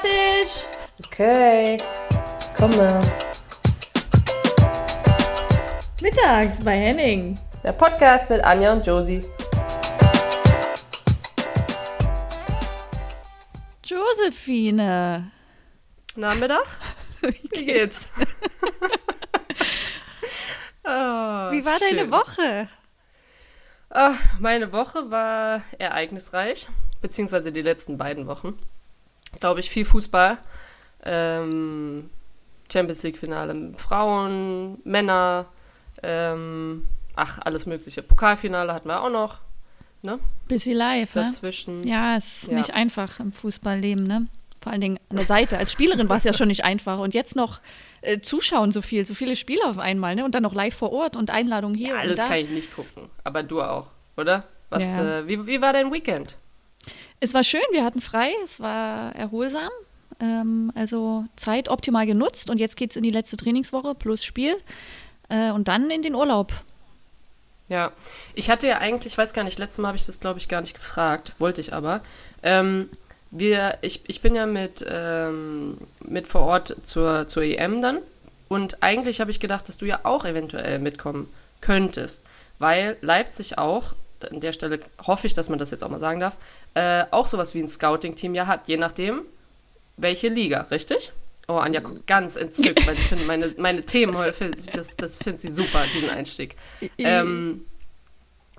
fertig. Okay, komme. Mittags bei Henning. Der Podcast mit Anja und Josie. Josephine. Nachmittag? Wie geht's? oh, Wie war schön. deine Woche? Ach, meine Woche war ereignisreich, beziehungsweise die letzten beiden Wochen. Glaube ich, viel Fußball. Ähm, Champions League-Finale Frauen, Männer, ähm, ach, alles Mögliche. Pokalfinale hatten wir auch noch. Ne? Busy live, ne? Dazwischen. Ne? Ja, es ist ja. nicht einfach im Fußballleben, ne? Vor allen Dingen an der Seite. Als Spielerin war es ja schon nicht einfach. Und jetzt noch äh, zuschauen so viel, so viele Spiele auf einmal, ne? Und dann noch live vor Ort und Einladung hier. Ja, alles kann ich nicht gucken. Aber du auch, oder? Was, ja. äh, wie, wie war dein Weekend? Es war schön, wir hatten frei, es war erholsam. Ähm, also Zeit optimal genutzt und jetzt geht es in die letzte Trainingswoche plus Spiel äh, und dann in den Urlaub. Ja, ich hatte ja eigentlich, ich weiß gar nicht, letztes Mal habe ich das, glaube ich, gar nicht gefragt, wollte ich aber. Ähm, wir, ich, ich bin ja mit, ähm, mit vor Ort zur, zur EM dann und eigentlich habe ich gedacht, dass du ja auch eventuell mitkommen könntest, weil Leipzig auch, an der Stelle hoffe ich, dass man das jetzt auch mal sagen darf, äh, auch sowas wie ein Scouting-Team ja hat, je nachdem, welche Liga, richtig? Oh, Anja guckt ganz entzückt, weil sie findet meine, meine Themen heute, das, das findet sie super, diesen Einstieg. Ähm,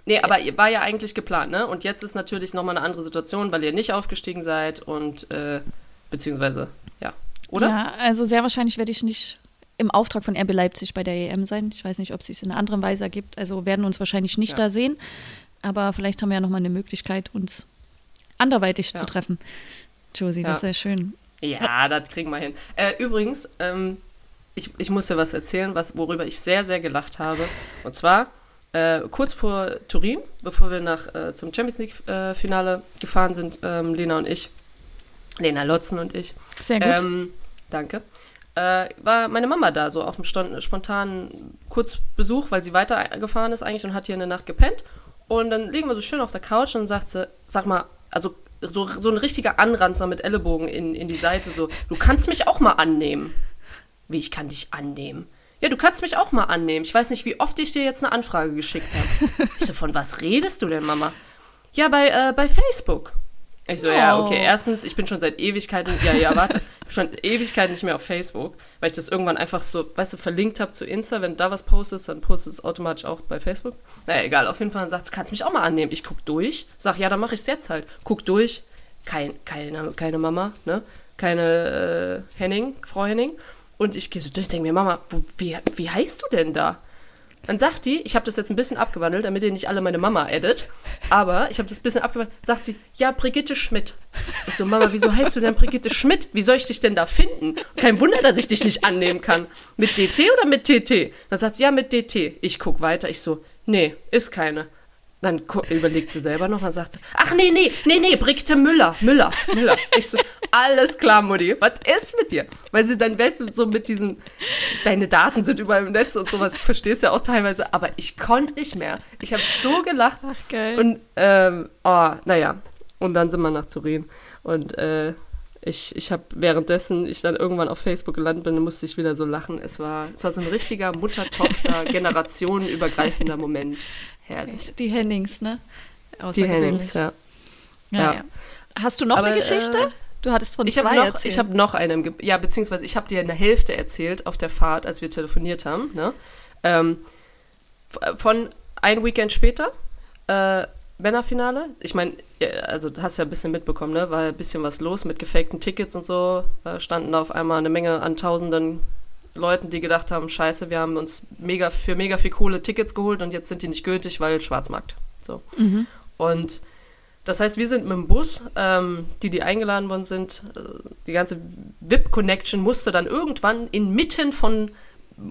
nee, aber ihr war ja eigentlich geplant, ne? Und jetzt ist natürlich nochmal eine andere Situation, weil ihr nicht aufgestiegen seid und, äh, beziehungsweise, ja, oder? Ja, also sehr wahrscheinlich werde ich nicht im Auftrag von RB Leipzig bei der EM sein. Ich weiß nicht, ob es sich in einer anderen Weise ergibt. Also werden uns wahrscheinlich nicht ja. da sehen. Aber vielleicht haben wir ja nochmal eine Möglichkeit, uns anderweitig ja. zu treffen. Josie, ja. das wäre schön. Ja, das kriegen wir hin. Äh, übrigens, ähm, ich, ich muss dir was erzählen, was, worüber ich sehr, sehr gelacht habe. Und zwar äh, kurz vor Turin, bevor wir nach, äh, zum Champions League-Finale äh, gefahren sind, ähm, Lena und ich, Lena Lotzen und ich. Sehr gut. Ähm, danke. Äh, war meine Mama da, so auf dem spontanen Kurzbesuch, weil sie weitergefahren ist eigentlich und hat hier eine Nacht gepennt. Und dann liegen wir so schön auf der Couch und sagt sie, sag mal, also so, so ein richtiger Anranzer mit Ellenbogen in, in die Seite, so, du kannst mich auch mal annehmen. Wie, ich kann dich annehmen? Ja, du kannst mich auch mal annehmen. Ich weiß nicht, wie oft ich dir jetzt eine Anfrage geschickt habe. Ich so, von was redest du denn, Mama? Ja, bei, äh, bei Facebook. Ich so, oh. ja, okay, oh. erstens, ich bin schon seit Ewigkeiten, ja, ja, warte, schon Ewigkeiten nicht mehr auf Facebook, weil ich das irgendwann einfach so, weißt du, verlinkt habe zu Insta, wenn du da was postest, dann postest es automatisch auch bei Facebook. Naja, egal, auf jeden Fall sagt du kannst mich auch mal annehmen. Ich guck durch, sag, ja, dann mache ich es jetzt halt. Guck durch, kein, keine, keine Mama, ne, keine äh, Henning, Frau Henning. Und ich gehe so durch, denke mir, Mama, wo, wie, wie heißt du denn da? Dann sagt die, ich habe das jetzt ein bisschen abgewandelt, damit ihr nicht alle meine Mama edit, aber ich habe das ein bisschen abgewandelt, sagt sie, ja, Brigitte Schmidt. Ich so, Mama, wieso heißt du denn Brigitte Schmidt? Wie soll ich dich denn da finden? Kein Wunder, dass ich dich nicht annehmen kann. Mit DT oder mit TT? Dann sagt sie, ja, mit DT. Ich guck weiter, ich so, nee, ist keine. Dann überlegt sie selber noch, dann sagt sie, ach nee, nee, nee, nee, Brigitte Müller, Müller, Müller. Ich so, alles klar, Mutti, was ist mit dir? Weil sie dann, weißt du, so mit diesen, deine Daten sind überall im Netz und sowas, ich verstehe es ja auch teilweise, aber ich konnte nicht mehr. Ich habe so gelacht. Ach, geil. Und, ähm, oh, naja, und dann sind wir nach Turin und, äh, ich, ich habe währenddessen ich dann irgendwann auf Facebook gelandet bin, musste ich wieder so lachen. Es war, es war so ein richtiger Mutter-Tochter, generationenübergreifender Moment. Herrlich. Die Hennings, ne? Die Hennings, ja. Ja, ja. Hast du noch Aber, eine Geschichte? Äh, du hattest von ich zwei noch, erzählt. Ich habe noch eine, ja, beziehungsweise ich habe dir eine Hälfte erzählt auf der Fahrt, als wir telefoniert haben. Ne? Ähm, von ein Weekend später, äh, Männerfinale. Ich meine, also du hast ja ein bisschen mitbekommen, ne? War ein bisschen was los mit gefakten Tickets und so. Da standen auf einmal eine Menge an tausenden Leuten, die gedacht haben, scheiße, wir haben uns mega für mega viel Kohle Tickets geholt und jetzt sind die nicht gültig, weil Schwarzmarkt. So. Mhm. Und das heißt, wir sind mit dem Bus, ähm, die, die eingeladen worden sind, äh, die ganze VIP-Connection musste dann irgendwann inmitten von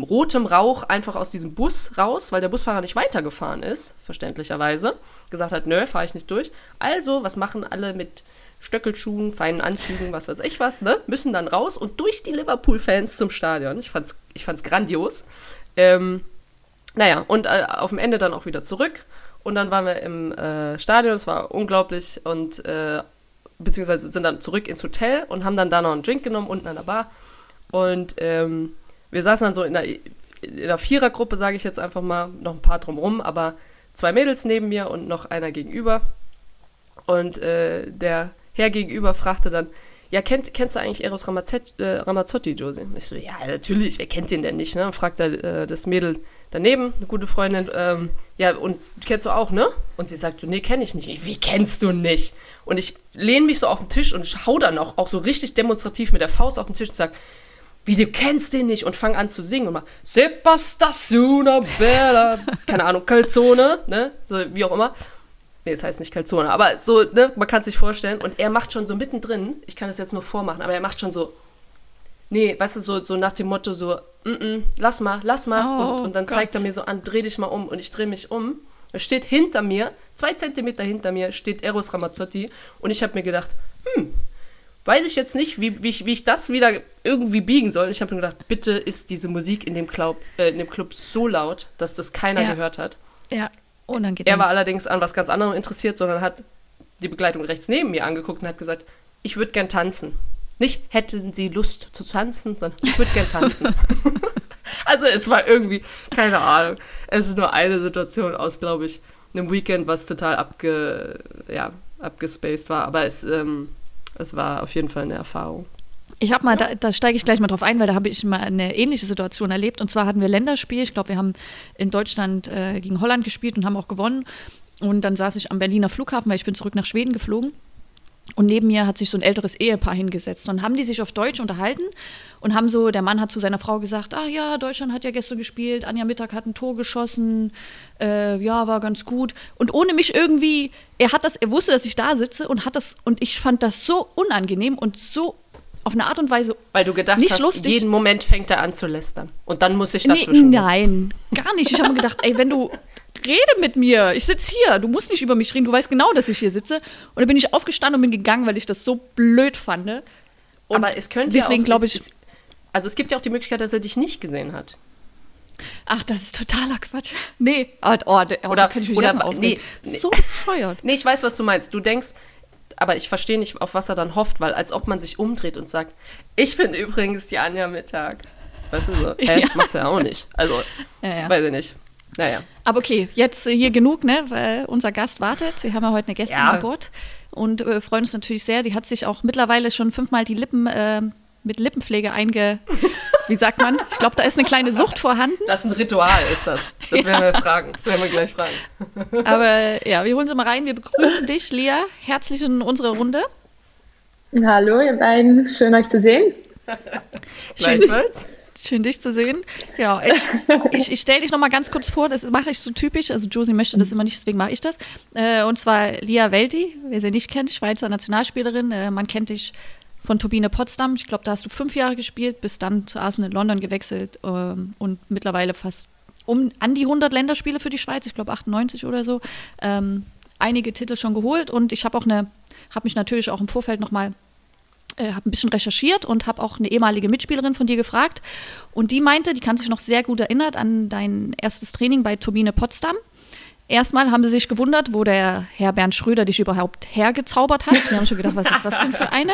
rotem Rauch einfach aus diesem Bus raus, weil der Busfahrer nicht weitergefahren ist, verständlicherweise. Gesagt hat, nö, fahre ich nicht durch. Also, was machen alle mit Stöckelschuhen, feinen Anzügen, was weiß ich was, ne? Müssen dann raus und durch die Liverpool-Fans zum Stadion. Ich fand's, ich fand's grandios. Ähm, naja, und äh, auf dem Ende dann auch wieder zurück. Und dann waren wir im äh, Stadion, es war unglaublich und äh, beziehungsweise sind dann zurück ins Hotel und haben dann da noch einen Drink genommen, unten an der Bar. Und ähm, wir saßen dann so in der, in der Vierergruppe, sage ich jetzt einfach mal, noch ein paar drumrum, aber zwei Mädels neben mir und noch einer gegenüber. Und äh, der Herr gegenüber fragte dann, ja, kennt, kennst du eigentlich Eros Ramazzotti, äh, Ramazzotti, Josie? Ich so, ja, natürlich, wer kennt den denn nicht, ne? Und fragt er äh, das Mädel daneben, eine gute Freundin, ähm, ja, und kennst du auch, ne? Und sie sagt, nee, kenne ich nicht. Ich, wie kennst du nicht? Und ich lehne mich so auf den Tisch und hau dann auch, auch so richtig demonstrativ mit der Faust auf den Tisch und sag, wie du kennst den nicht und fang an zu singen und mach Sepastazione Bella, keine Ahnung, Calzone, ne, so wie auch immer. Nee, das heißt nicht Calzone, aber so, ne, man kann es sich vorstellen. Und er macht schon so mittendrin, ich kann das jetzt nur vormachen, aber er macht schon so, nee, weißt du, so, so nach dem Motto so, mm -mm, lass mal, lass mal. Oh, und, und dann Gott. zeigt er mir so an, dreh dich mal um. Und ich drehe mich um. Er steht hinter mir, zwei Zentimeter hinter mir, steht Eros Ramazzotti. Und ich habe mir gedacht, hm, weiß ich jetzt nicht, wie, wie, ich, wie ich das wieder irgendwie biegen soll. Und ich habe mir gedacht, bitte ist diese Musik in dem, Club, äh, in dem Club so laut, dass das keiner Ja. gehört hat. Ja, unangenehm. Er war allerdings an was ganz anderem interessiert, sondern hat die Begleitung rechts neben mir angeguckt und hat gesagt, ich würde gern tanzen. Nicht hätten Sie Lust zu tanzen, sondern ich würde gern tanzen. also es war irgendwie, keine Ahnung. Es ist nur eine Situation aus, glaube ich, einem Weekend, was total abge, ja, abgespaced war. Aber es, ähm, es war auf jeden Fall eine Erfahrung. Ich habe mal, da, da steige ich gleich mal drauf ein, weil da habe ich mal eine ähnliche Situation erlebt. Und zwar hatten wir Länderspiel. Ich glaube, wir haben in Deutschland äh, gegen Holland gespielt und haben auch gewonnen. Und dann saß ich am Berliner Flughafen, weil ich bin zurück nach Schweden geflogen. Und neben mir hat sich so ein älteres Ehepaar hingesetzt. Und haben die sich auf Deutsch unterhalten und haben so, der Mann hat zu seiner Frau gesagt, ah ja, Deutschland hat ja gestern gespielt, Anja Mittag hat ein Tor geschossen, äh, ja, war ganz gut. Und ohne mich irgendwie, er hat das, er wusste, dass ich da sitze und hat das, und ich fand das so unangenehm und so auf eine Art und Weise Weil du gedacht Nicht hast, lustig. jeden Moment fängt er an zu lästern. Und dann muss ich Nee, dazwischen. nein, gar nicht. Ich habe mir gedacht, ey, wenn du rede mit mir, ich sitze hier, du musst nicht über mich reden, du weißt genau, dass ich hier sitze. Und dann bin ich aufgestanden und bin gegangen, weil ich das so blöd fand. Und Aber es könnte deswegen ja auch, glaube ich, es- Also es gibt ja auch die Möglichkeit, dass er dich nicht gesehen hat. ach, das ist totaler Quatsch. Nee, oh, oh, oh, Oder- da kann ich mich oder- nee, nee. So bescheuert. Nee, ich weiß, was du meinst. Du denkst, aber ich verstehe nicht, auf was er dann hofft, weil als ob man sich umdreht und sagt, ich bin übrigens die Anja Mittag. Weißt du so? Hä? Ja. Machst du ja auch nicht. Also, Ja, ja. weiß ich nicht. Naja. Aber okay, jetzt äh, hier genug, ne? Weil unser Gast wartet. Wir haben ja heute eine Gästin Ja. an Bord und äh, freuen uns natürlich sehr. Die hat sich auch mittlerweile schon fünfmal die Lippen äh, mit Lippenpflege einge. Wie sagt man? Ich glaube, da ist eine kleine Sucht vorhanden. Das ist ein Ritual, ist das. Das werden wir fragen. Das werden wir gleich fragen. Aber ja, wir holen sie mal rein. Wir begrüßen dich, Lea, herzlich in unsere Runde. Hallo, ihr beiden. Schön, euch zu sehen. Schön, dich, schön dich zu sehen. Ja, ich, ich, ich stelle dich noch mal ganz kurz vor. Das mache ich so typisch. Also Josie möchte das immer nicht, deswegen mache ich das. Äh, und zwar Lia Welti, wer sie nicht kennt, Schweizer Nationalspielerin. Äh, man kennt dich von Turbine Potsdam. Ich glaube, da hast du fünf Jahre gespielt, bist dann zu Arsenal in London gewechselt ähm, und mittlerweile fast um an die 100 Länderspiele für die Schweiz. Ich glaube 98 oder so. Ähm, einige Titel schon geholt und ich habe auch eine, habe mich natürlich auch im Vorfeld noch mal äh, habe ein bisschen recherchiert und habe auch eine ehemalige Mitspielerin von dir gefragt. Und die meinte, die kann sich noch sehr gut erinnert an dein erstes Training bei Turbine Potsdam. Erstmal haben sie sich gewundert, wo der Herr Bernd Schröder dich überhaupt hergezaubert hat. Die haben schon gedacht, was ist das denn für eine?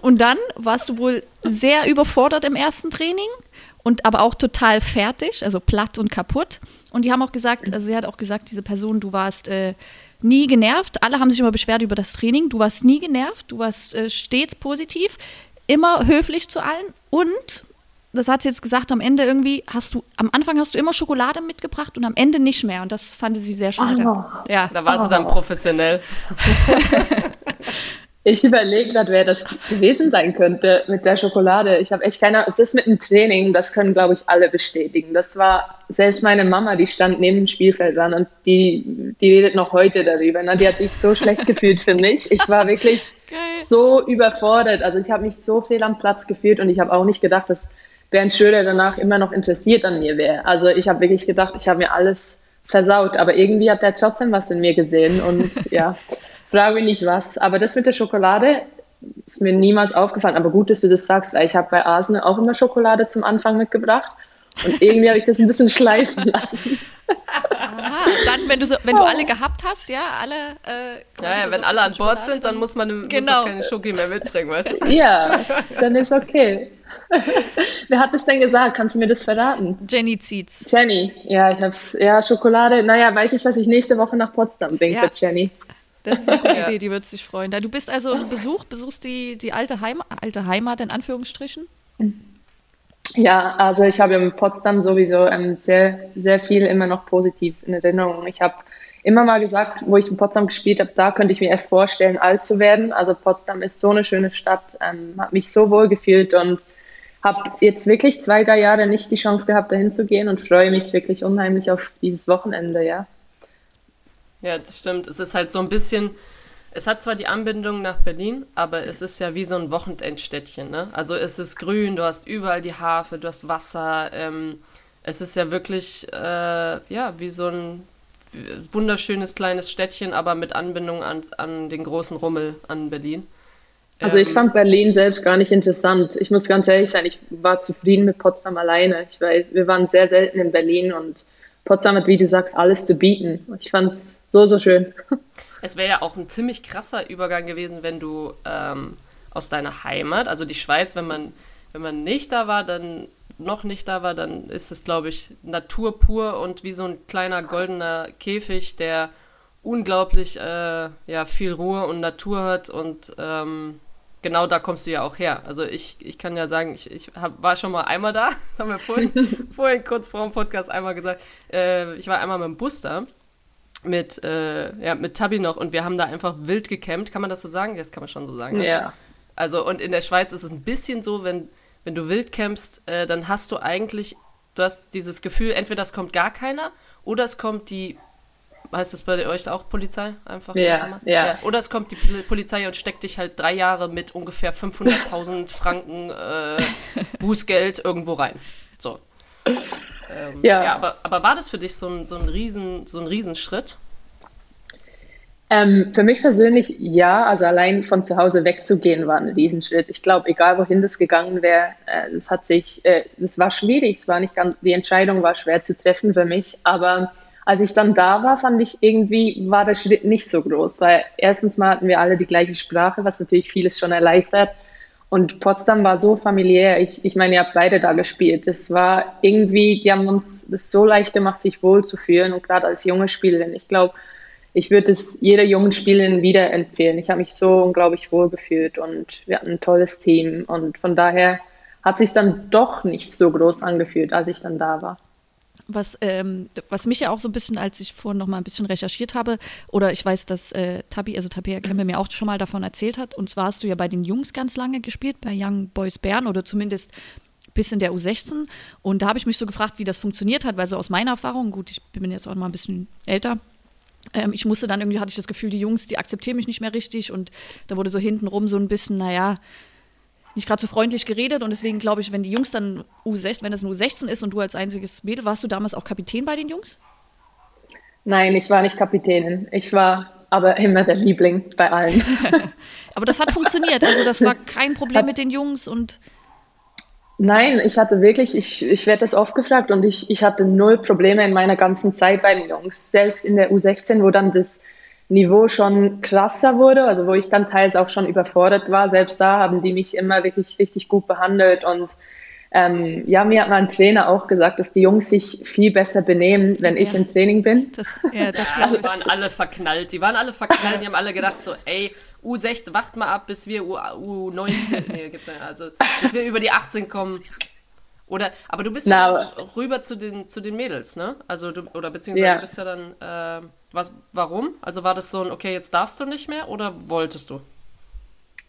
Und dann warst du wohl sehr überfordert im ersten Training und aber auch total fertig, also platt und kaputt. Und die haben auch gesagt, also sie hat auch gesagt, diese Person, du warst äh, nie genervt. Alle haben sich immer beschwert über das Training. Du warst nie genervt, du warst äh, stets positiv, immer höflich zu allen und das hat sie jetzt gesagt, am Ende irgendwie hast du, am Anfang hast du immer Schokolade mitgebracht und am Ende nicht mehr. Und das fand sie sehr schade. Oh. Ja. Da war sie dann professionell. Ich überlege gerade, wer das gewesen sein könnte mit der Schokolade. Ich habe echt keine Ahnung. Das mit dem Training, das können, glaube ich, alle bestätigen. Das war selbst meine Mama, die stand neben dem Spielfeld dran und die, die redet noch heute darüber. Na, die hat sich so schlecht gefühlt für mich. Ich war wirklich so überfordert. Also ich habe mich so viel am Platz gefühlt und ich habe auch nicht gedacht, dass Bernd Schröder danach immer noch interessiert an mir wäre. Also ich habe wirklich gedacht, ich habe mir alles versaut. Aber irgendwie hat er trotzdem was in mir gesehen und ja. Frage mich nicht was. Aber das mit der Schokolade ist mir niemals aufgefallen. Aber gut, dass du das sagst, weil ich habe bei Arsenal auch immer Schokolade zum Anfang mitgebracht. Und irgendwie habe ich das ein bisschen schleifen lassen. Aha, dann, wenn du, so, wenn du alle gehabt hast, ja, alle. Äh, Ja, ja, wenn alle an Bord sind, dann muss man, muss Genau. man keine Schoki mehr mitbringen, weißt du? Ja, dann ist okay. Wer hat das denn gesagt? Kannst du mir das verraten? Jenny zieht's. Jenny. Ja, ich hab's. Ja, Schokolade. Naja, weiß ich, was ich nächste Woche nach Potsdam bringe Ja. für Jenny. Das ist eine gute Ja. Idee, die wird sich freuen. Da Du bist also ein Besuch, besuchst die, die alte, Heim, alte Heimat in Anführungsstrichen. Ja, also ich habe in Potsdam sowieso ähm, sehr, sehr viel immer noch Positives in Erinnerung. Ich habe immer mal gesagt, wo ich in Potsdam gespielt habe, da könnte ich mir echt vorstellen, alt zu werden. Also Potsdam ist so eine schöne Stadt, ähm, habe mich so wohl gefühlt und habe jetzt wirklich zwei, drei Jahre nicht die Chance gehabt, dahin zu gehen und freue mich wirklich unheimlich auf dieses Wochenende, ja. Ja, das stimmt. Es ist halt so ein bisschen, es hat zwar die Anbindung nach Berlin, aber es ist ja wie so ein Wochenendstädtchen, ne? Also es ist grün, du hast überall die Hafe, du hast Wasser, ähm, es ist ja wirklich, äh, ja, wie so ein wunderschönes kleines Städtchen, aber mit Anbindung an, an den großen Rummel an Berlin. Also ich Ähm, fand Berlin selbst gar nicht interessant. Ich muss ganz ehrlich sein, ich war zufrieden mit Potsdam alleine. Ich weiß, wir waren sehr selten in Berlin und Potsdam hat, wie du sagst, alles zu bieten. Ich fand es so, so schön. Es wäre ja auch ein ziemlich krasser Übergang gewesen, wenn du ähm, aus deiner Heimat, also die Schweiz, wenn man, wenn man nicht da war, dann noch nicht da war, dann ist es, glaube ich, Natur pur und wie so ein kleiner goldener Käfig, der unglaublich äh, ja, viel Ruhe und Natur hat und ähm, genau da kommst du ja auch her. Also ich, ich kann ja sagen, ich, ich hab, war schon mal einmal da, das haben wir vorhin, vorhin kurz vor dem Podcast einmal gesagt, äh, ich war einmal mit dem Bus da mit, äh, ja, mit Tabi noch und wir haben da einfach wild gecampt. Kann man das so sagen? Das kann man schon so sagen. Ne? Ja. Also, und in der Schweiz ist es ein bisschen so, wenn, wenn du wild campst, äh, dann hast du eigentlich, du hast dieses Gefühl, entweder es kommt gar keiner oder es kommt die, heißt das bei euch auch Polizei? Einfach Ja, normal? ja. Oder es kommt die Pol- Polizei und steckt dich halt drei Jahre mit ungefähr 500.000 Franken äh, Bußgeld irgendwo rein. So. Ähm, Ja. ja aber, aber war das für dich so ein, so ein, Riesen, so ein Riesenschritt? Ähm, für mich persönlich ja, also allein von zu Hause wegzugehen war ein Riesenschritt. Ich glaube, egal wohin das gegangen wäre, äh, das hat sich, äh, das war schwierig, es war nicht ganz, die Entscheidung war schwer zu treffen für mich, aber als ich dann da war, fand ich irgendwie, war der Schritt nicht so groß, weil erstens mal hatten wir alle die gleiche Sprache, was natürlich vieles schon erleichtert. Und Potsdam war so familiär. Ich, ich meine, ihr habt beide da gespielt. Das war irgendwie, die haben uns das so leicht gemacht, sich wohlzufühlen. Und gerade als junge Spielerin, ich glaube, ich würde es jeder jungen Spielerin wieder empfehlen. Ich habe mich so unglaublich wohl gefühlt und wir hatten ein tolles Team. Und von daher hat sich dann doch nicht so groß angefühlt, als ich dann da war. Was, ähm, was mich ja auch so ein bisschen, als ich vorhin noch mal ein bisschen recherchiert habe, oder ich weiß, dass äh, Tabi, also Tabea Kempe mir auch schon mal davon erzählt hat, und zwar hast du ja bei den Jungs ganz lange gespielt, bei Young Boys Bern oder zumindest bis in der U16. Und da habe ich mich so gefragt, wie das funktioniert hat, weil so aus meiner Erfahrung, gut, ich bin jetzt auch mal ein bisschen älter, ähm, ich musste dann irgendwie, hatte ich das Gefühl, die Jungs, die akzeptieren mich nicht mehr richtig und da wurde so hintenrum so ein bisschen, naja, nicht gerade so freundlich geredet und deswegen glaube ich, wenn die Jungs dann U16, wenn das ein U16 ist und du als einziges Mädel, warst du damals auch Kapitän bei den Jungs? Nein, ich war nicht Kapitänin. Ich war aber immer der Liebling bei allen. Aber das hat funktioniert, also das war kein Problem mit den Jungs und Nein, ich hatte wirklich, ich, ich werde das oft gefragt und ich, ich hatte null Probleme in meiner ganzen Zeit bei den Jungs. Selbst in der U16, wo dann das Niveau schon krasser wurde, also wo ich dann teils auch schon überfordert war, selbst da haben die mich immer wirklich richtig gut behandelt und ähm, ja, mir hat mein Trainer auch gesagt, dass die Jungs sich viel besser benehmen, wenn ich Ja. im Training bin. das, ja, das Ja, glaube die ich. waren alle verknallt. Die waren alle verknallt. Die haben alle gedacht so, ey, U16, wacht mal ab, bis wir U, U19, nee, gibt's ja, also bis wir über die 18 kommen. Oder, aber du bist ja Na, rüber zu den, zu den Mädels, ne? Also du, oder beziehungsweise Ja. bist ja dann, äh, was, warum? Also war das so ein, okay, jetzt darfst du nicht mehr oder wolltest du?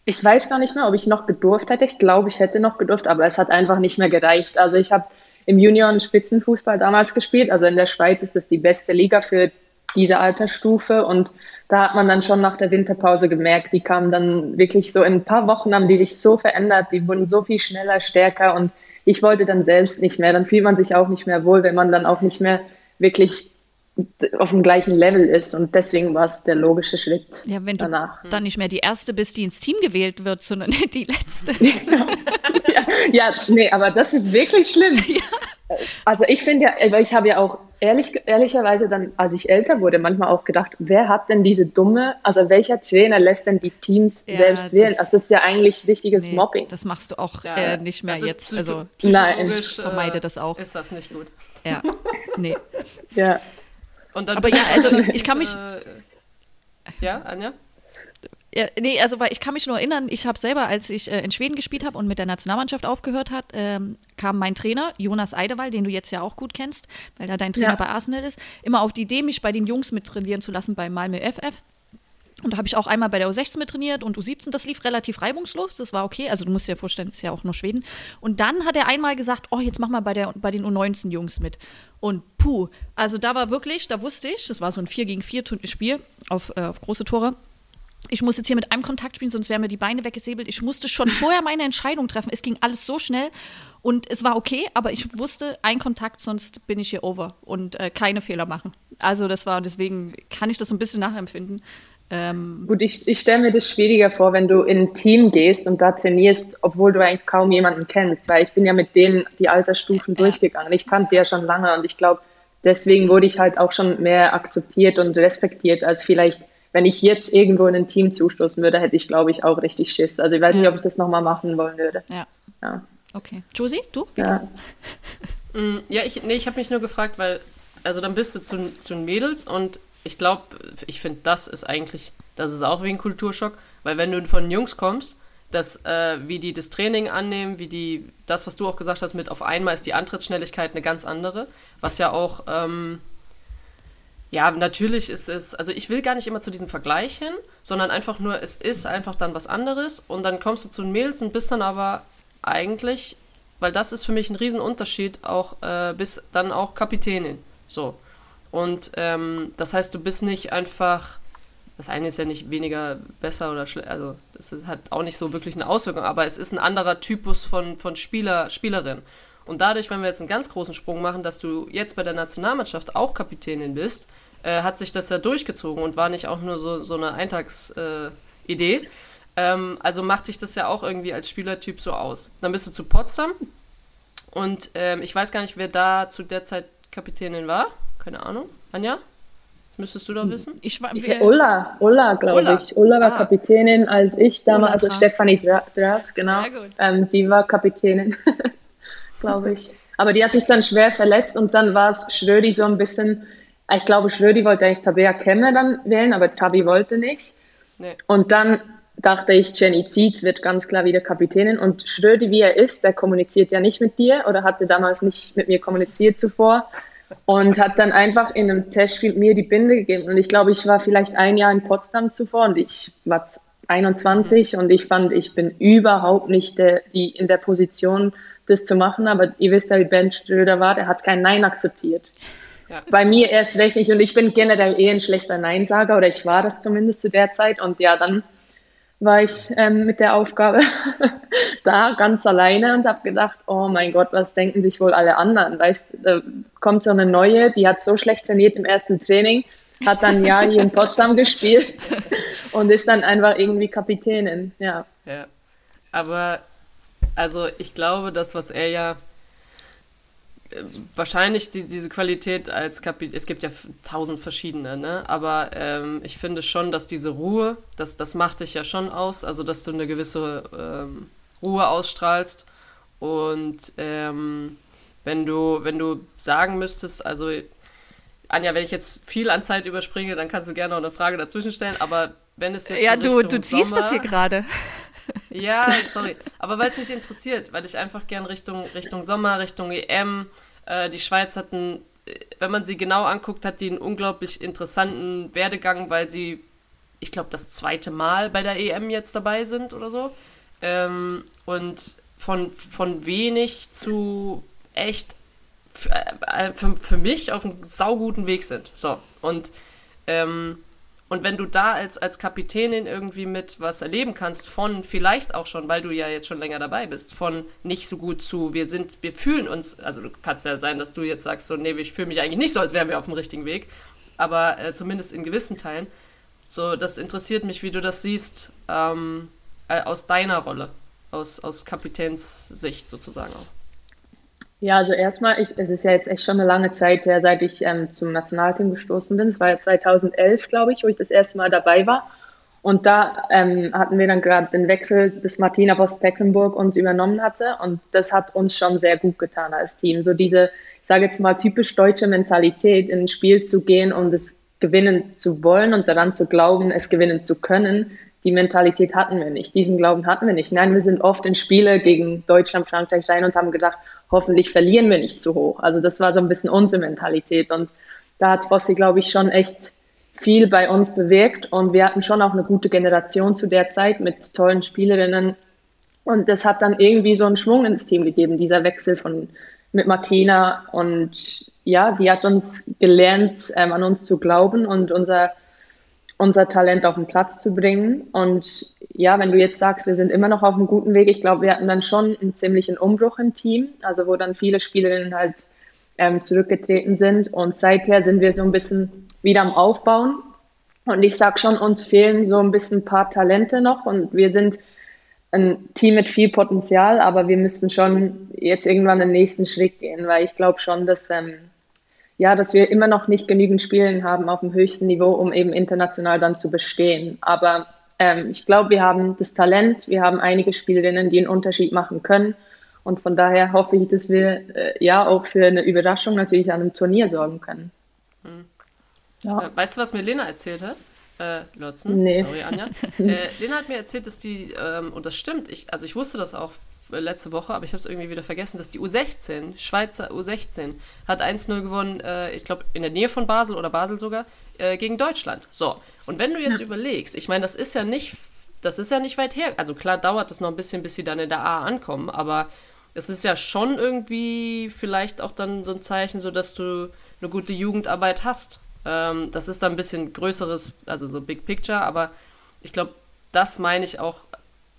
Ich weiß gar nicht mehr, ob ich noch gedurft hätte. Ich glaube, ich hätte noch gedurft, aber es hat einfach nicht mehr gereicht. Also ich habe im Junioren Spitzenfußball damals gespielt. Also in der Schweiz ist das die beste Liga für diese Altersstufe. Und da hat man dann schon nach der Winterpause gemerkt, die kamen dann wirklich so in ein paar Wochen haben die sich so verändert, die wurden so viel schneller, stärker und ich wollte dann selbst nicht mehr. Dann fühlt man sich auch nicht mehr wohl, wenn man dann auch nicht mehr wirklich auf dem gleichen Level ist. Und deswegen war es der logische Schritt Ja, wenn du danach. dann nicht mehr die Erste bist, die ins Team gewählt wird, sondern die Letzte. ja, ja, nee, aber das ist wirklich schlimm. Also ich finde ja, weil ich habe ja auch ehrlich, ehrlicherweise dann, als ich älter wurde, manchmal auch gedacht, wer hat denn diese dumme, also welcher Trainer lässt denn die Teams Ja, selbst das- wählen? Also das ist ja eigentlich richtiges Nee, Mobbing. Das machst du auch Ja, äh, nicht mehr jetzt. Also, Nein. psychologisch, Ich vermeide das auch. Ist das nicht gut. ja. Nee. Ja. Und dann Aber ja, also ich kann mich- Äh, ja, Anja? Ja, nee, also weil ich kann mich nur erinnern, ich habe selber, als ich äh, in Schweden gespielt habe und mit der Nationalmannschaft aufgehört hat, ähm, kam mein Trainer, Jonas Eidewall, den du jetzt ja auch gut kennst, weil er dein Trainer Ja. bei Arsenal ist, immer auf die Idee, mich bei den Jungs mit trainieren zu lassen bei Malmö FF. Und da habe ich auch einmal bei der U16 mit trainiert und U17, das lief relativ reibungslos, das war okay. Also du musst dir ja vorstellen, ist ja auch nur Schweden. Und dann hat er einmal gesagt, oh, jetzt mach mal bei, der, bei den U19-Jungs mit. Und puh, also da war wirklich, da wusste ich, das war so ein 4 gegen 4 Spiel auf, äh, auf große Tore. Ich muss jetzt hier mit einem Kontakt spielen, sonst wären mir die Beine weggesäbelt. Ich musste schon vorher meine Entscheidung treffen. Es ging alles so schnell und es war okay, aber ich wusste, ein Kontakt, sonst bin ich hier over und äh, keine Fehler machen. Also das war, deswegen kann ich das so ein bisschen nachempfinden. Ähm, Gut, ich, ich stelle mir das schwieriger vor, wenn du in ein Team gehst und da trainierst, obwohl du eigentlich kaum jemanden kennst, weil ich bin ja mit denen die Altersstufen Ja. durchgegangen. Ich kannte ja schon lange und ich glaube, deswegen wurde ich halt auch schon mehr akzeptiert und respektiert, als vielleicht, wenn ich jetzt irgendwo in ein Team zustoßen würde, hätte ich, glaube ich, auch richtig Schiss. Also ich weiß nicht, Ja. ob ich das nochmal machen wollen würde. ja, Ja. okay. Josie, du? Ja. Mm, Ja, ich, nee, ich habe mich nur gefragt, weil, also dann bist du zu, zu den Mädels und ich glaube, ich finde, das ist eigentlich, das ist auch wie ein Kulturschock, weil wenn du von den Jungs kommst, dass, äh, wie die das Training annehmen, wie die, das, was du auch gesagt hast, mit auf einmal ist die Antrittsschnelligkeit eine ganz andere, was ja auch, ähm, ja, natürlich ist es, also ich will gar nicht immer zu diesem Vergleich hin, sondern einfach nur, es ist einfach dann was anderes und dann kommst du zu den Mädels und bist dann aber eigentlich, weil das ist für mich ein Riesenunterschied, auch äh, bis dann auch Kapitänin. So. Und ähm, das heißt, du bist nicht einfach, das eine ist ja nicht weniger besser oder schlecht, also das hat auch nicht so wirklich eine Auswirkung, aber es ist ein anderer Typus von, von Spieler, Spielerin. Und dadurch, wenn wir jetzt einen ganz großen Sprung machen, dass du jetzt bei der Nationalmannschaft auch Kapitänin bist, äh, hat sich das ja durchgezogen und war nicht auch nur so, so eine Eintagsidee. Äh, ähm, also macht sich das ja auch irgendwie als Spielertyp so aus. Dann bist du zu Potsdam und ähm, ich weiß gar nicht, wer da zu der Zeit Kapitänin war. Keine Ahnung. Anja? Müsstest du da wissen? Ich war, Ich, Ulla, Ulla, glaube ich. Ulla war Ah. Kapitänin als ich damals, Ulla also. Stefanie Dra- Dras, genau. Sehr gut. Ähm, die war Kapitänin, glaube ich. Aber die hat sich dann schwer verletzt und dann war es Schrödi so ein bisschen, ich glaube, Schrödi wollte eigentlich Tabea Kemme dann wählen, aber Tabi wollte nicht. Nee. Und dann dachte ich, Jenny Zietz wird ganz klar wieder Kapitänin. Und Schrödi, wie er ist, der kommuniziert ja nicht mit dir oder hatte damals nicht mit mir kommuniziert zuvor und hat dann einfach in einem Testspiel mir die Binde gegeben. Und ich glaube, ich war vielleicht ein Jahr in Potsdam zuvor und ich war 21 und ich fand, ich bin überhaupt nicht der, die in der Position, das zu machen. Aber ihr wisst ja, wie Ben Schröder war, der hat kein Nein akzeptiert. Ja. Bei mir erst recht nicht. Und ich bin generell eh ein schlechter Neinsager oder ich war das zumindest zu der Zeit. Und ja, dann war ich ähm, mit der Aufgabe da ganz alleine und habe gedacht, oh mein Gott, was denken sich wohl alle anderen? Weißt, da kommt so eine neue, die hat so schlecht trainiert im ersten Training, hat dann Jahr hier in Potsdam gespielt und ist dann einfach irgendwie Kapitänin. Ja, Ja. Aber, also ich glaube, das, was er ja äh, wahrscheinlich die, diese Qualität als Kapitän, es gibt ja tausend verschiedene, ne? aber ähm, ich finde schon, dass diese Ruhe, das, das macht dich ja schon aus, also dass du eine gewisse ähm, Ruhe ausstrahlst und ähm, wenn du, wenn du sagen müsstest, also Anja, wenn ich jetzt viel an Zeit überspringe, dann kannst du gerne noch eine Frage dazwischen stellen, aber wenn es jetzt ja, so du, du ziehst das hier Sommer- gerade. ja, sorry. Aber weil es mich interessiert, weil ich einfach gern Richtung, Richtung Sommer, Richtung EM, äh, die Schweiz hatten, wenn man sie genau anguckt, hat die einen unglaublich interessanten Werdegang, weil sie, ich glaube, das zweite Mal bei der EM jetzt dabei sind oder so. Ähm, und von, von wenig zu echt f- äh, für, für mich auf einem sauguten Weg sind. So. Und ähm, und wenn du da als, als Kapitänin irgendwie mit was erleben kannst, von vielleicht auch schon, weil du ja jetzt schon länger dabei bist, von nicht so gut zu, wir sind, wir fühlen uns, also du kannst ja sein, dass du jetzt sagst, so, nee, ich fühle mich eigentlich nicht so, als wären wir auf dem richtigen Weg, aber äh, zumindest in gewissen Teilen. So, das interessiert mich, wie du das siehst, ähm, äh, aus deiner Rolle, aus, aus Kapitänssicht sozusagen auch. Ja, also erstmal, ich, es ist ja jetzt echt schon eine lange Zeit her, seit ich ähm, zum Nationalteam gestoßen bin. Es war ja 2011, glaube ich, wo ich das erste Mal dabei war. Und da ähm, hatten wir dann gerade den Wechsel, dass Martina Voss-Tecklenburg uns übernommen hatte. Und das hat uns schon sehr gut getan als Team. So diese, ich sage jetzt mal, typisch deutsche Mentalität, in ein Spiel zu gehen und es gewinnen zu wollen und daran zu glauben, es gewinnen zu können. Die Mentalität hatten wir nicht. Diesen Glauben hatten wir nicht. Nein, wir sind oft in Spiele gegen Deutschland, Frankreich rein und haben gedacht, hoffentlich verlieren wir nicht zu hoch. Also das war so ein bisschen unsere Mentalität. Und da hat Fossi, glaube ich, schon echt viel bei uns bewirkt. Und wir hatten schon auch eine gute Generation zu der Zeit mit tollen Spielerinnen. Und das hat dann irgendwie so einen Schwung ins Team gegeben, dieser Wechsel von mit Martina. Und ja, die hat uns gelernt, ähm, an uns zu glauben und unser unser Talent auf den Platz zu bringen. Und ja, wenn du jetzt sagst, wir sind immer noch auf einem guten Weg, ich glaube, wir hatten dann schon einen ziemlichen Umbruch im Team, also wo dann viele Spielerinnen halt ähm, zurückgetreten sind. Und seither sind wir so ein bisschen wieder am Aufbauen. Und ich sage schon, uns fehlen so ein bisschen ein paar Talente noch und wir sind ein Team mit viel Potenzial, aber wir müssen schon jetzt irgendwann den nächsten Schritt gehen, weil ich glaube schon, dass ähm, ja, dass wir immer noch nicht genügend Spielen haben auf dem höchsten Niveau, um eben international dann zu bestehen. Aber ähm, ich glaube, wir haben das Talent, wir haben einige Spielerinnen, die einen Unterschied machen können. Und von daher hoffe ich, dass wir äh, ja auch für eine Überraschung natürlich an einem Turnier sorgen können. Hm. Ja. Äh, weißt du, was mir Lena erzählt hat? Äh, Lotzen, nee. sorry Anja. äh, Lena hat mir erzählt, dass die, ähm, und das stimmt, ich, also ich wusste das auch letzte Woche, aber ich habe es irgendwie wieder vergessen, dass die U16, Schweizer U16, hat 1-0 gewonnen, äh, ich glaube in der Nähe von Basel oder Basel sogar, äh, gegen Deutschland. So, und wenn du jetzt ja. überlegst, ich meine, das ist ja nicht, das ist ja nicht weit her. Also klar dauert das noch ein bisschen, bis sie dann in der A ankommen, aber es ist ja schon irgendwie vielleicht auch dann so ein Zeichen, so dass du eine gute Jugendarbeit hast. Ähm, das ist dann ein bisschen größeres, also so Big Picture, aber ich glaube, das meine ich auch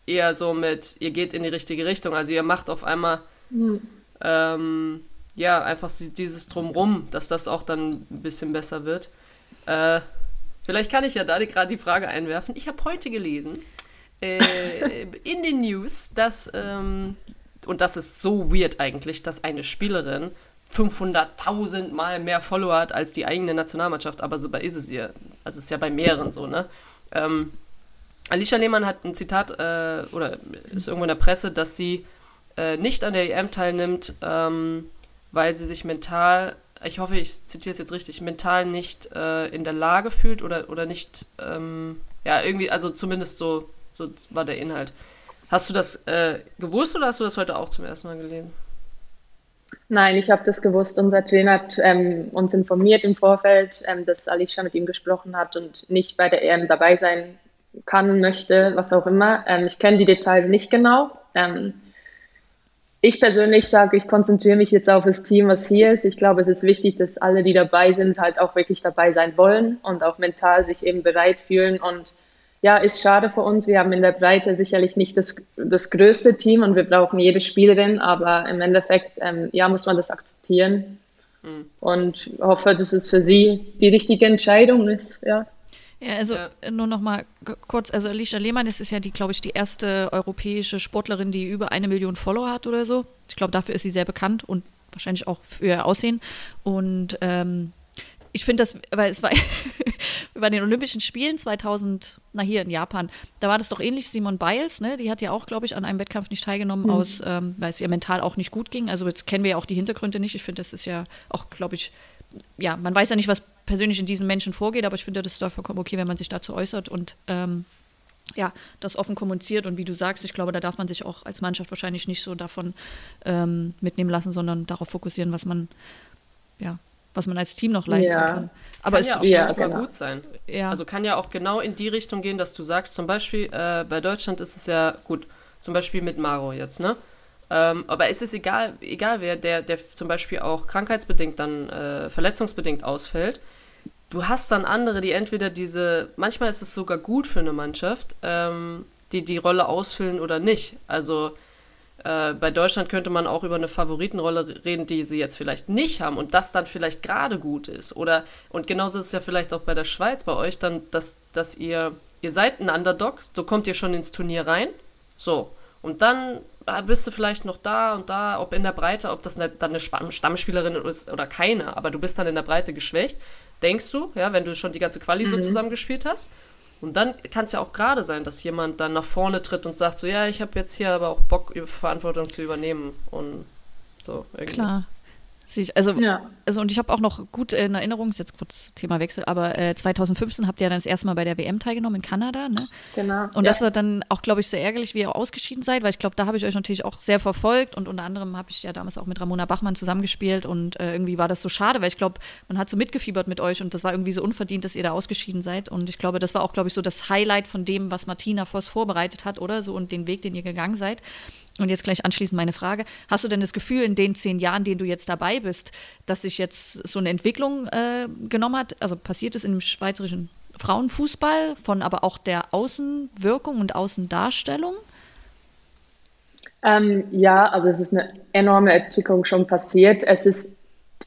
eher so mit, ihr geht in die richtige Richtung. Also ihr macht auf einmal mhm. ähm, ja einfach dieses Drumrum, dass das auch dann ein bisschen besser wird. Äh, vielleicht kann ich ja da gerade die Frage einwerfen. Ich habe heute gelesen äh, in den News, dass ähm, und das ist so weird eigentlich, dass eine Spielerin 500.000 Mal mehr Follower hat als die eigene Nationalmannschaft, aber so bei ist es ja, also es ist ja bei mehreren so, ne? Ähm, Alicia Lehmann hat ein Zitat, äh, oder ist irgendwo in der Presse, dass sie äh, nicht an der EM teilnimmt, ähm, weil sie sich mental, ich hoffe, ich zitiere es jetzt richtig, mental nicht äh, in der Lage fühlt oder, oder nicht, ähm, ja, irgendwie, also zumindest so, so war der Inhalt. Hast du das äh, gewusst oder hast du das heute auch zum ersten Mal gelesen? Nein, ich habe das gewusst. Unser Trainer hat ähm, uns informiert im Vorfeld, ähm, dass Alicia mit ihm gesprochen hat und nicht bei der EM dabei sein kann, möchte, was auch immer. Ähm, ich kenne die Details nicht genau. Ähm, ich persönlich sage, ich konzentriere mich jetzt auf das Team, was hier ist. Ich glaube, es ist wichtig, dass alle, die dabei sind, halt auch wirklich dabei sein wollen und auch mental sich eben bereit fühlen. Und ja, ist schade für uns. Wir haben in der Breite sicherlich nicht das, das größte Team und wir brauchen jede Spielerin, aber im Endeffekt, ähm, ja, muss man das akzeptieren. Mhm. Und hoffe, dass es für sie die richtige Entscheidung ist, ja. Ja, also ja. nur noch mal kurz, also Alicia Lehmann, das ist ja die, glaube ich, die erste europäische Sportlerin, die über eine Million Follower hat oder so. Ich glaube, dafür ist sie sehr bekannt und wahrscheinlich auch für ihr Aussehen. Und ähm, ich finde das, weil es war bei den Olympischen Spielen 2000, na hier in Japan, da war das doch ähnlich, Simon Biles, ne? Die hat ja auch, glaube ich, an einem Wettkampf nicht teilgenommen, mhm. aus, ähm, weil es ihr mental auch nicht gut ging. Also jetzt kennen wir ja auch die Hintergründe nicht. Ich finde, das ist ja auch, glaube ich, ja, man weiß ja nicht, was persönlich in diesen Menschen vorgeht, aber ich finde, das ist doch vollkommen okay, wenn man sich dazu äußert und ähm, ja, das offen kommuniziert. Und wie du sagst, ich glaube, da darf man sich auch als Mannschaft wahrscheinlich nicht so davon ähm, mitnehmen lassen, sondern darauf fokussieren, was man, ja, was man als Team noch leisten ja. kann. Aber kann es ja auch ja, manchmal genau. gut sein. Ja. Also kann ja auch genau in die Richtung gehen, dass du sagst, zum Beispiel äh, bei Deutschland ist es ja gut, zum Beispiel mit Maro jetzt, ne? Ähm, aber es ist egal, egal wer, der, der zum Beispiel auch krankheitsbedingt dann äh, verletzungsbedingt ausfällt. Du hast dann andere, die entweder diese, manchmal ist es sogar gut für eine Mannschaft, ähm, die die Rolle ausfüllen oder nicht. Also äh, bei Deutschland könnte man auch über eine Favoritenrolle reden, die sie jetzt vielleicht nicht haben und das dann vielleicht gerade gut ist. Oder und genauso ist es ja vielleicht auch bei der Schweiz bei euch dann, dass, dass ihr, ihr seid ein Underdog, so kommt ihr schon ins Turnier rein. So. Und dann bist du vielleicht noch da und da, ob in der Breite, ob das eine, dann eine Stammspielerin ist oder keine, aber du bist dann in der Breite geschwächt, denkst du, ja, wenn du schon die ganze Quali mhm. so zusammengespielt hast. Und dann kann es ja auch gerade sein, dass jemand dann nach vorne tritt und sagt so, ja, ich habe jetzt hier aber auch Bock, Verantwortung zu übernehmen und so. Irgendwie. Klar. Also, ja. Also und ich habe auch noch gut in Erinnerung, ist jetzt kurz Thema Wechsel, aber äh, 2015 habt ihr ja dann das erste Mal bei der WM teilgenommen in Kanada, ne? Genau. Und ja. das war dann auch, glaube ich, sehr ärgerlich, wie ihr ausgeschieden seid, weil ich glaube, da habe ich euch natürlich auch sehr verfolgt und unter anderem habe ich ja damals auch mit Ramona Bachmann zusammengespielt und äh, irgendwie war das so schade, weil ich glaube, man hat so mitgefiebert mit euch und das war irgendwie so unverdient, dass ihr da ausgeschieden seid und ich glaube, das war auch, glaube ich, so das Highlight von dem, was Martina Voss vorbereitet hat, oder so und den Weg, den ihr gegangen seid. Und jetzt gleich anschließend meine Frage. Hast du denn das Gefühl in den zehn Jahren, denen du jetzt dabei bist, dass sich jetzt so eine Entwicklung äh, genommen hat? Also passiert es im schweizerischen Frauenfußball von aber auch der Außenwirkung und Außendarstellung? Ähm, ja, also es ist eine enorme Entwicklung schon passiert. Es ist,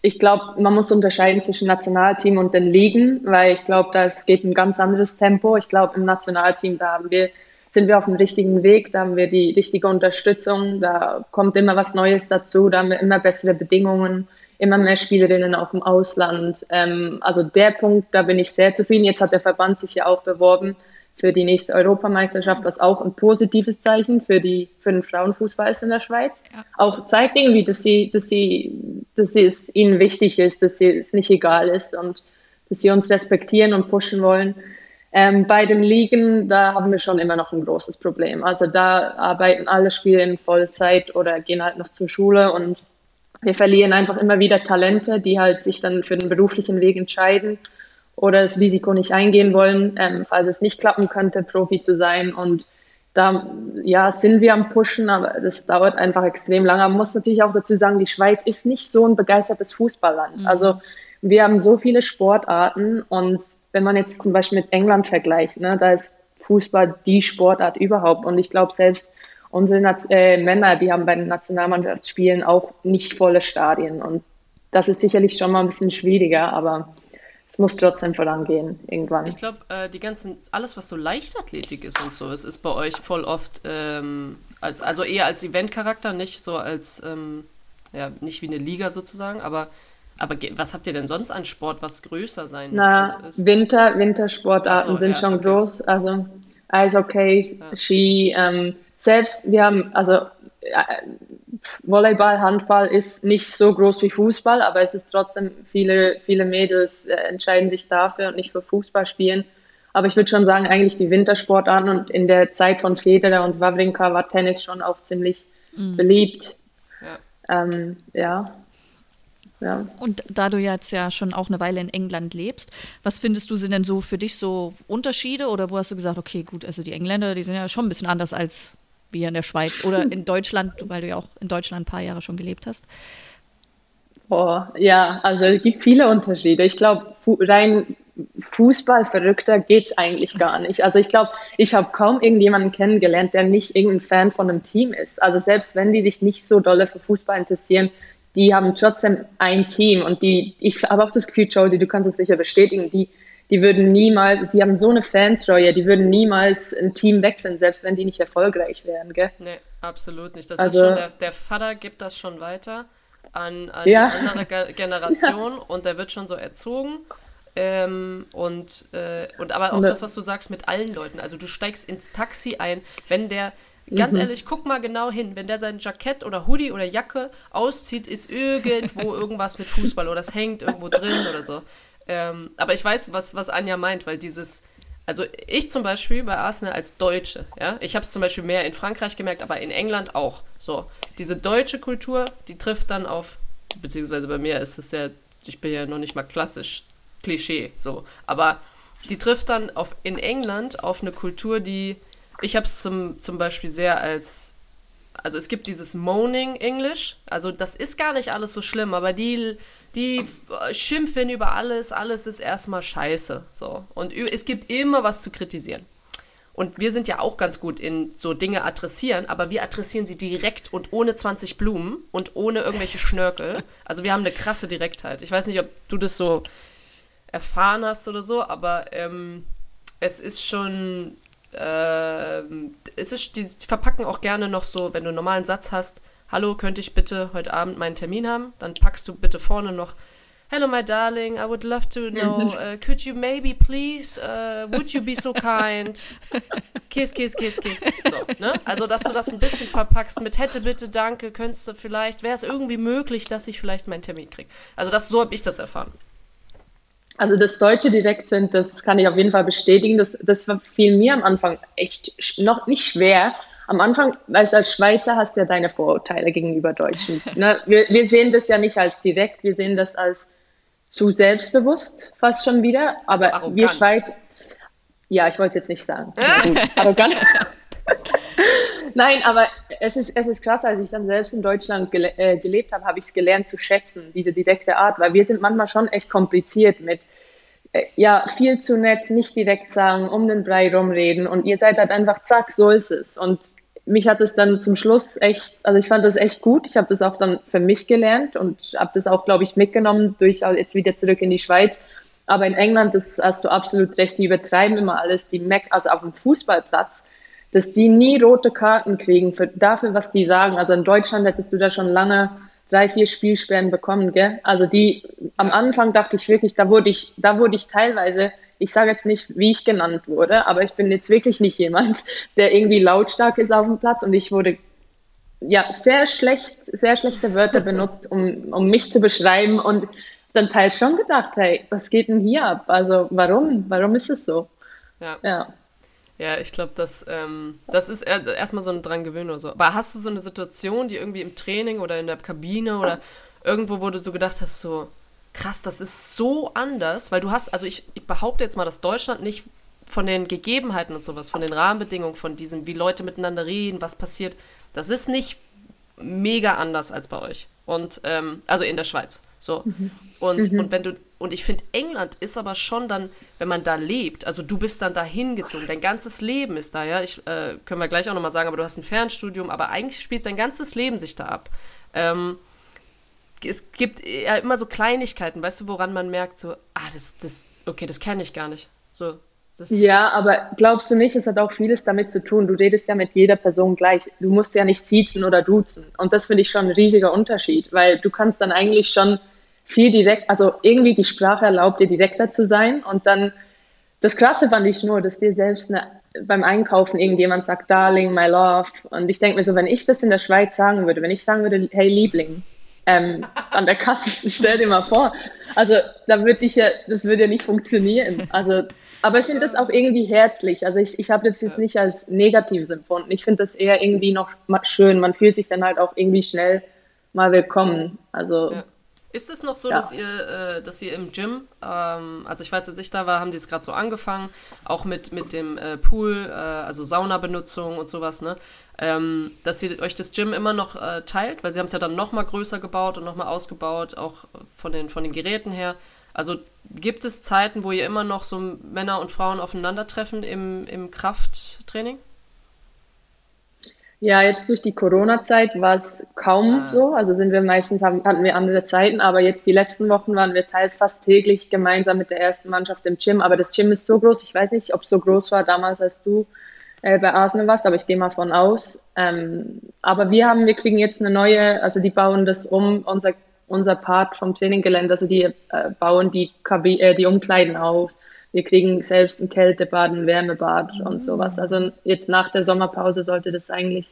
ich glaube, man muss unterscheiden zwischen Nationalteam und den Ligen, weil ich glaube, da geht ein ganz anderes Tempo. Ich glaube, im Nationalteam, da haben wir sind wir auf dem richtigen Weg, da haben wir die richtige Unterstützung, da kommt immer was Neues dazu, da haben wir immer bessere Bedingungen, immer mehr Spielerinnen auch im Ausland. Ähm, also der Punkt, da bin ich sehr zufrieden. Jetzt hat der Verband sich ja auch beworben für die nächste Europameisterschaft, was auch ein positives Zeichen für, die, für den Frauenfußball ist in der Schweiz. Ja. Auch zeigt irgendwie, dass, sie, dass, sie, dass es ihnen wichtig ist, dass sie, es nicht egal ist und dass sie uns respektieren und pushen wollen. Ähm, bei dem Ligen, da haben wir schon immer noch ein großes Problem. Also da arbeiten alle Spieler in Vollzeit oder gehen halt noch zur Schule und wir verlieren einfach immer wieder Talente, die halt sich dann für den beruflichen Weg entscheiden oder das Risiko nicht eingehen wollen, ähm, falls es nicht klappen könnte, Profi zu sein. Und da ja, sind wir am Pushen, aber das dauert einfach extrem lange. Man muss natürlich auch dazu sagen, die Schweiz ist nicht so ein begeistertes Fußballland. Mhm. Also wir haben so viele Sportarten und wenn man jetzt zum Beispiel mit England vergleicht, ne, da ist Fußball die Sportart überhaupt. Und ich glaube, selbst unsere Naz äh, Männer, die haben bei den Nationalmannschaftsspielen auch nicht volle Stadien. Und das ist sicherlich schon mal ein bisschen schwieriger, aber es muss trotzdem vorangehen irgendwann. Ich glaube, äh, die ganzen, alles, was so Leichtathletik ist und so, es ist bei euch voll oft, ähm, als, also eher als Eventcharakter, nicht so als, ähm, ja, nicht wie eine Liga sozusagen, aber aber was habt ihr denn sonst an Sport, was größer sein Na, also Winter, Wintersportarten so, sind ja, schon okay. groß. Also Eishockey, ja. Ski, ähm, selbst wir haben, also äh, Volleyball, Handball ist nicht so groß wie Fußball, aber es ist trotzdem, viele, viele Mädels äh, entscheiden sich dafür und nicht für Fußball spielen. Aber ich würde schon sagen, eigentlich die Wintersportarten und in der Zeit von Federer und Wawrinka war Tennis schon auch ziemlich mhm. beliebt. Ja. Ähm, ja. Ja. Und da du jetzt ja schon auch eine Weile in England lebst, was findest du sind denn so für dich so Unterschiede oder wo hast du gesagt, okay, gut, also die Engländer, die sind ja schon ein bisschen anders als wir in der Schweiz oder in Deutschland, weil du ja auch in Deutschland ein paar Jahre schon gelebt hast? Boah, ja, also es gibt viele Unterschiede. Ich glaube, rein Fußballverrückter geht es eigentlich gar nicht. Also ich glaube, ich habe kaum irgendjemanden kennengelernt, der nicht irgendein Fan von einem Team ist. Also selbst wenn die sich nicht so dolle für Fußball interessieren, die haben trotzdem ein Team und die, ich habe auch das Gefühl, Josie, du kannst es sicher bestätigen, die, die würden niemals, sie haben so eine Fantreue, die würden niemals ein Team wechseln, selbst wenn die nicht erfolgreich wären, gell? Nee, absolut nicht. Das also, ist schon, der, der Vater gibt das schon weiter an, an ja. die andere Generation ja. und der wird schon so erzogen. Ähm, und, äh, und aber auch und, das, was du sagst mit allen Leuten. Also du steigst ins Taxi ein, wenn der, Ganz mhm. ehrlich, guck mal genau hin. Wenn der sein Jackett oder Hoodie oder Jacke auszieht, ist irgendwo irgendwas mit Fußball oder es hängt irgendwo drin oder so. Ähm, aber ich weiß, was, was Anja meint, weil dieses, also ich zum Beispiel bei Arsenal als Deutsche, ja, ich habe es zum Beispiel mehr in Frankreich gemerkt, aber in England auch. So, diese deutsche Kultur, die trifft dann auf, beziehungsweise bei mir ist es ja, ich bin ja noch nicht mal klassisch Klischee, so, aber die trifft dann auf in England auf eine Kultur, die ich habe es zum, zum Beispiel sehr als, also es gibt dieses Moaning English, also das ist gar nicht alles so schlimm, aber die, die schimpfen über alles, alles ist erstmal scheiße, so. Und es gibt immer was zu kritisieren. Und wir sind ja auch ganz gut in so Dinge adressieren, aber wir adressieren sie direkt und ohne 20 Blumen und ohne irgendwelche Schnörkel. Also wir haben eine krasse Direktheit. Ich weiß nicht, ob du das so erfahren hast oder so, aber ähm, es ist schon ähm, es ist, die verpacken auch gerne noch so, wenn du einen normalen Satz hast, hallo, könnte ich bitte heute Abend meinen Termin haben? Dann packst du bitte vorne noch, hello my darling, I would love to know, uh, could you maybe please, uh, would you be so kind? Kiss, kiss, kiss, kiss. So, ne? Also, dass du das ein bisschen verpackst mit hätte, bitte, danke, könntest du vielleicht, wäre es irgendwie möglich, dass ich vielleicht meinen Termin kriege. Also, das, so habe ich das erfahren. Also das Deutsche direkt sind, das kann ich auf jeden Fall bestätigen. Das, das fiel mir am Anfang echt noch nicht schwer. Am Anfang, als, als Schweizer hast du ja deine Vorurteile gegenüber Deutschen. Ne? Wir, wir sehen das ja nicht als direkt, wir sehen das als zu selbstbewusst fast schon wieder. Aber Also wir arrogant. Schweiz, ja, ich wollte es jetzt nicht sagen. Arrogant. Nein, aber es ist, es ist krass, als ich dann selbst in Deutschland gele äh, gelebt habe, habe ich es gelernt zu schätzen, diese direkte Art, weil wir sind manchmal schon echt kompliziert mit, äh, ja, viel zu nett, nicht direkt sagen, um den Brei rumreden und ihr seid halt einfach, zack, so ist es. Und mich hat es dann zum Schluss echt, also ich fand das echt gut. Ich habe das auch dann für mich gelernt und habe das auch, glaube ich, mitgenommen durch jetzt wieder zurück in die Schweiz. Aber in England, das hast du absolut recht, die übertreiben immer alles, die Mac, also auf dem Fußballplatz, dass die nie rote Karten kriegen für, dafür, was die sagen. Also in Deutschland hättest du da schon lange drei, vier Spielsperren bekommen, gell? Also die, am Anfang dachte ich wirklich, da wurde ich, da wurde ich teilweise, ich sage jetzt nicht, wie ich genannt wurde, aber ich bin jetzt wirklich nicht jemand, der irgendwie lautstark ist auf dem Platz und ich wurde ja sehr schlecht, sehr schlechte Wörter benutzt, um, um mich zu beschreiben und dann teils schon gedacht, hey, was geht denn hier ab? Also warum? Warum ist es so? Ja. Ja. Ja, ich glaube, das, ähm, das ist er- erstmal so ein dran gewöhnen oder so. Aber hast du so eine Situation, die irgendwie im Training oder in der Kabine oder irgendwo, wo du so gedacht hast, so krass, das ist so anders, weil du hast, also ich, ich behaupte jetzt mal, dass Deutschland nicht von den Gegebenheiten und sowas, von den Rahmenbedingungen, von diesem, wie Leute miteinander reden, was passiert, das ist nicht mega anders als bei euch. Und, ähm, also in der Schweiz. So. Und, und wenn du, und ich finde, England ist aber schon dann, wenn man da lebt, also du bist dann da hingezogen, dein ganzes Leben ist da, ja. Ich, äh, können wir gleich auch nochmal sagen, aber du hast ein Fernstudium, aber eigentlich spielt dein ganzes Leben sich da ab. Ähm, es gibt ja immer so Kleinigkeiten, weißt du, woran man merkt, so, ah, das, das, okay, das kenne ich gar nicht. So, das Ja, aber glaubst du nicht, es hat auch vieles damit zu tun. Du redest ja mit jeder Person gleich. Du musst ja nicht siezen oder duzen. Und das finde ich schon ein riesiger Unterschied, weil du kannst dann eigentlich schon viel direkt, also irgendwie die Sprache erlaubt dir direkter zu sein. Und dann, das Krasse fand ich nur, dass dir selbst eine, beim Einkaufen irgendjemand sagt, Darling, my love. Und ich denke mir so, wenn ich das in der Schweiz sagen würde, wenn ich sagen würde, hey Liebling, ähm, an der Kasse, stell dir mal vor. Also da würde ich ja, das würde ja nicht funktionieren. Also, aber ich finde das auch irgendwie herzlich. Also ich, ich habe das jetzt nicht als negatives empfunden. Ich finde das eher irgendwie noch schön. Man fühlt sich dann halt auch irgendwie schnell mal willkommen. Also Ja. Ist es noch so, Ja. dass ihr, äh, dass ihr im Gym, ähm, also ich weiß, als ich da war, haben die es gerade so angefangen, auch mit, mit dem äh, Pool, äh, also Saunabenutzung und sowas, ne? Ähm, dass ihr euch das Gym immer noch äh, teilt, weil sie haben es ja dann nochmal größer gebaut und nochmal ausgebaut, auch von den, von den Geräten her. Also gibt es Zeiten, wo ihr immer noch so Männer und Frauen aufeinandertreffen im, im Krafttraining? Ja, jetzt durch die Corona-Zeit war es kaum Ah. so. Also sind wir meistens haben, hatten wir andere Zeiten, aber jetzt die letzten Wochen waren wir teils fast täglich gemeinsam mit der ersten Mannschaft im Gym. Aber das Gym ist so groß. Ich weiß nicht, ob es so groß war damals, als du äh, bei Arsenal warst, aber ich gehe mal von aus. Ähm, aber wir haben, wir kriegen jetzt eine neue, also die bauen das um, unser, unser Part vom Traininggelände, also die äh, bauen die, Kabi äh, die Umkleiden auf. Wir kriegen selbst ein Kältebad, ein Wärmebad und sowas. Also jetzt nach der Sommerpause sollte das eigentlich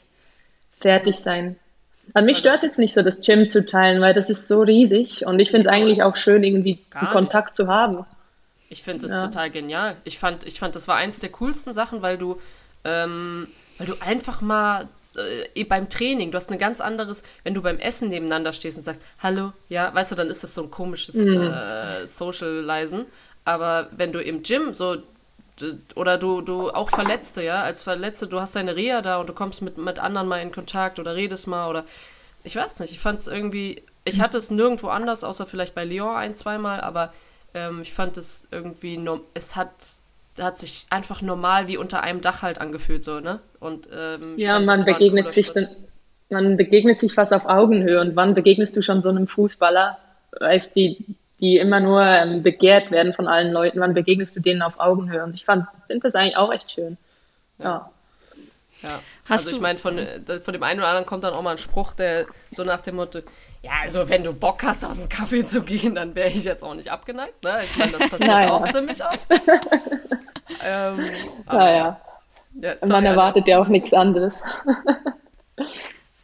fertig sein. Also mich stört jetzt nicht so, das Gym zu teilen, weil das ist so riesig und ich finde es eigentlich auch schön, irgendwie. Kontakt zu haben. Ich finde das Ja. total genial. Ich fand, ich fand, das war eins der coolsten Sachen, weil du, ähm, weil du einfach mal äh, beim Training, du hast ein ganz anderes, wenn du beim Essen nebeneinander stehst und sagst, hallo, ja, weißt du, dann ist das so ein komisches äh, Socializen. Aber wenn du im Gym so oder du, du auch Verletzte, ja, als Verletzte, du hast deine Reha da und du kommst mit, mit anderen mal in Kontakt oder redest mal oder ich weiß nicht, ich fand es irgendwie, ich hatte es nirgendwo anders, außer vielleicht bei Lyon ein, zweimal, aber ähm, ich fand es irgendwie, es hat, hat sich einfach normal wie unter einem Dach halt angefühlt, so, ne? Und ähm, Ja, fand, man begegnet sich dann, man begegnet sich fast auf Augenhöhe. Und wann begegnest du schon so einem Fußballer, weißt die, die immer nur ähm, begehrt werden von allen Leuten? Wann begegnest du denen auf Augenhöhe? Und ich fand, finde das eigentlich auch echt schön. Ja. Ja. Hast also du- ich meine, von, äh, von dem einen oder anderen kommt dann auch mal ein Spruch, der so nach dem Motto, ja, also wenn du Bock hast, auf einen Kaffee zu gehen, dann wäre ich jetzt auch nicht abgeneigt. Ne? Ich meine, das passiert Naja. auch ziemlich oft. ähm, Naja, ja, man sorry, erwartet ja auch nichts anderes.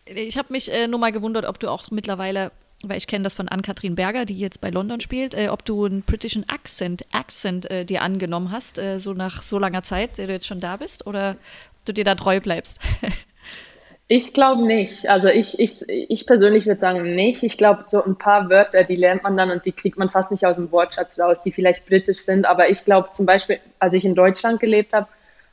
Ich habe mich äh, nur mal gewundert, ob du auch mittlerweile, weil ich kenne das von Ann-Kathrin Berger, die jetzt bei London spielt, äh, ob du einen britischen Accent, Accent äh, dir angenommen hast, äh, so nach so langer Zeit, der du jetzt schon da bist, oder ob du dir da treu bleibst. Ich glaube nicht. Also ich, ich, ich persönlich würde sagen nicht. Ich glaube, so ein paar Wörter, die lernt man dann und die kriegt man fast nicht aus dem Wortschatz raus, die vielleicht britisch sind. Aber ich glaube zum Beispiel, als ich in Deutschland gelebt habe,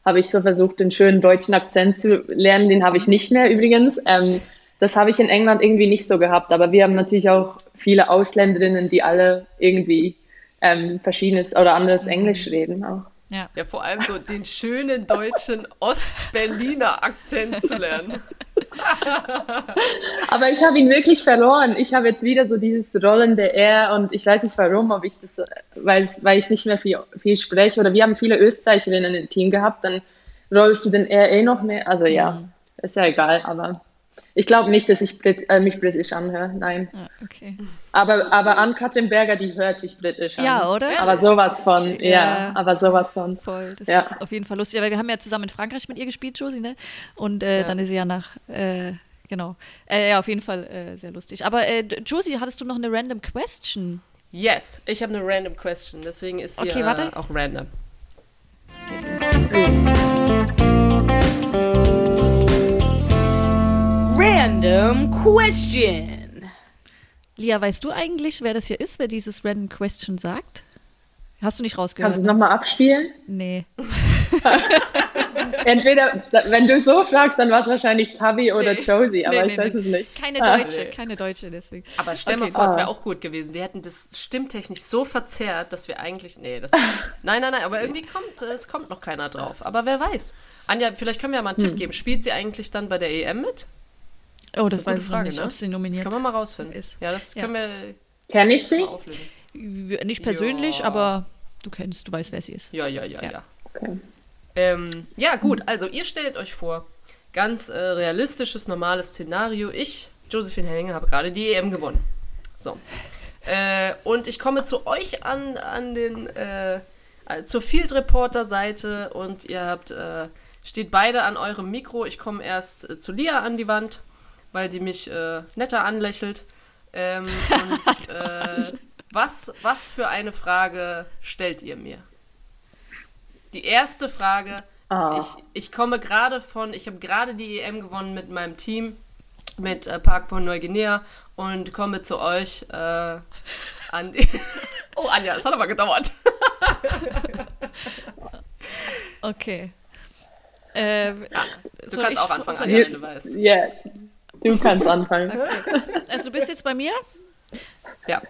habe ich so versucht, den schönen deutschen Akzent zu lernen. Den habe ich nicht mehr übrigens. Ähm, das habe ich in England irgendwie nicht so gehabt. Aber wir haben natürlich auch viele Ausländerinnen, die alle irgendwie ähm, verschiedenes oder anderes Englisch reden auch. Ja. Ja, vor allem so den schönen deutschen Ostberliner Akzent zu lernen. Aber ich habe ihn wirklich verloren. Ich habe jetzt wieder so dieses rollende R und ich weiß nicht warum, ob ich das, weil, weil ich nicht mehr viel, viel spreche oder wir haben viele Österreicherinnen im Team gehabt, dann rollst du den R eh noch mehr. Also ja, ist ja egal, aber ich glaube nicht, dass ich Brit äh, mich britisch anhöre, nein. Ja, okay. Aber, aber an Katrin Berger, die hört sich britisch an. Ja, oder? Aber sowas von, ja, Ja. aber sowas von. Voll. Das Ja. ist auf jeden Fall lustig, weil wir haben ja zusammen in Frankreich mit ihr gespielt, Josie, ne? Und äh, Ja. dann ist sie ja nach, äh, genau. Äh, ja, auf jeden Fall äh, sehr lustig. Aber äh, Josie, hattest du noch eine random question? Yes, ich habe eine random question, deswegen ist sie Okay, äh, auch random. Geht los. Random question. Lia, weißt du eigentlich, wer das hier ist, wer dieses random question sagt? Hast du nicht rausgehört? Kannst du es ne? nochmal abspielen? Nee. Entweder, wenn du so fragst, dann war es wahrscheinlich Tabi oder Nee. Josie, aber Nee, ich nee, weiß nee. es nicht. Keine Ah. Deutsche, Nee. keine Deutsche, deswegen. Aber stell Okay. mal vor, es Ah. wäre auch gut gewesen. Wir hätten das stimmtechnisch so verzerrt, dass wir eigentlich. Nee, das. nein, nein, nein, aber irgendwie kommt, äh, es kommt noch keiner drauf. Aber wer weiß. Anja, vielleicht können wir ja mal einen Hm. Tipp geben. Spielt sie eigentlich dann bei der EM mit? Oh, Das das, ist eine weiß ich Frage, nicht, ne? ob sie Das nominiert können wir mal rausfinden. ist. Ja, das Ja. können wir Kenn ich sie? Nicht persönlich, Ja. aber du kennst, du weißt, wer sie ist. Ja, ja, ja, Ja. ja. Okay. Ähm, ja, gut, also ihr stellt euch vor, ganz äh, realistisches, normales Szenario. Ich, Josephine Henninger, habe gerade die EM gewonnen. So. Äh, und ich komme zu euch an, an den, äh, äh, zur Field Reporter Seite und ihr habt, äh, steht beide an eurem Mikro. Ich komme erst äh, zu Lia an die Wand, weil die mich äh, netter anlächelt. Ähm, und äh, was, was für eine Frage stellt ihr mir? Die erste Frage, Ah. ich, ich komme gerade von, ich habe gerade die EM gewonnen mit meinem Team, mit äh, Park von Neuguinea und komme zu euch äh, an die. oh, Anja, es hat aber gedauert. Okay. Ähm, Du kannst ich- auch anfangen, Anja, wenn du weißt. Ja, du kannst anfangen. Also du bist jetzt bei mir. Ja.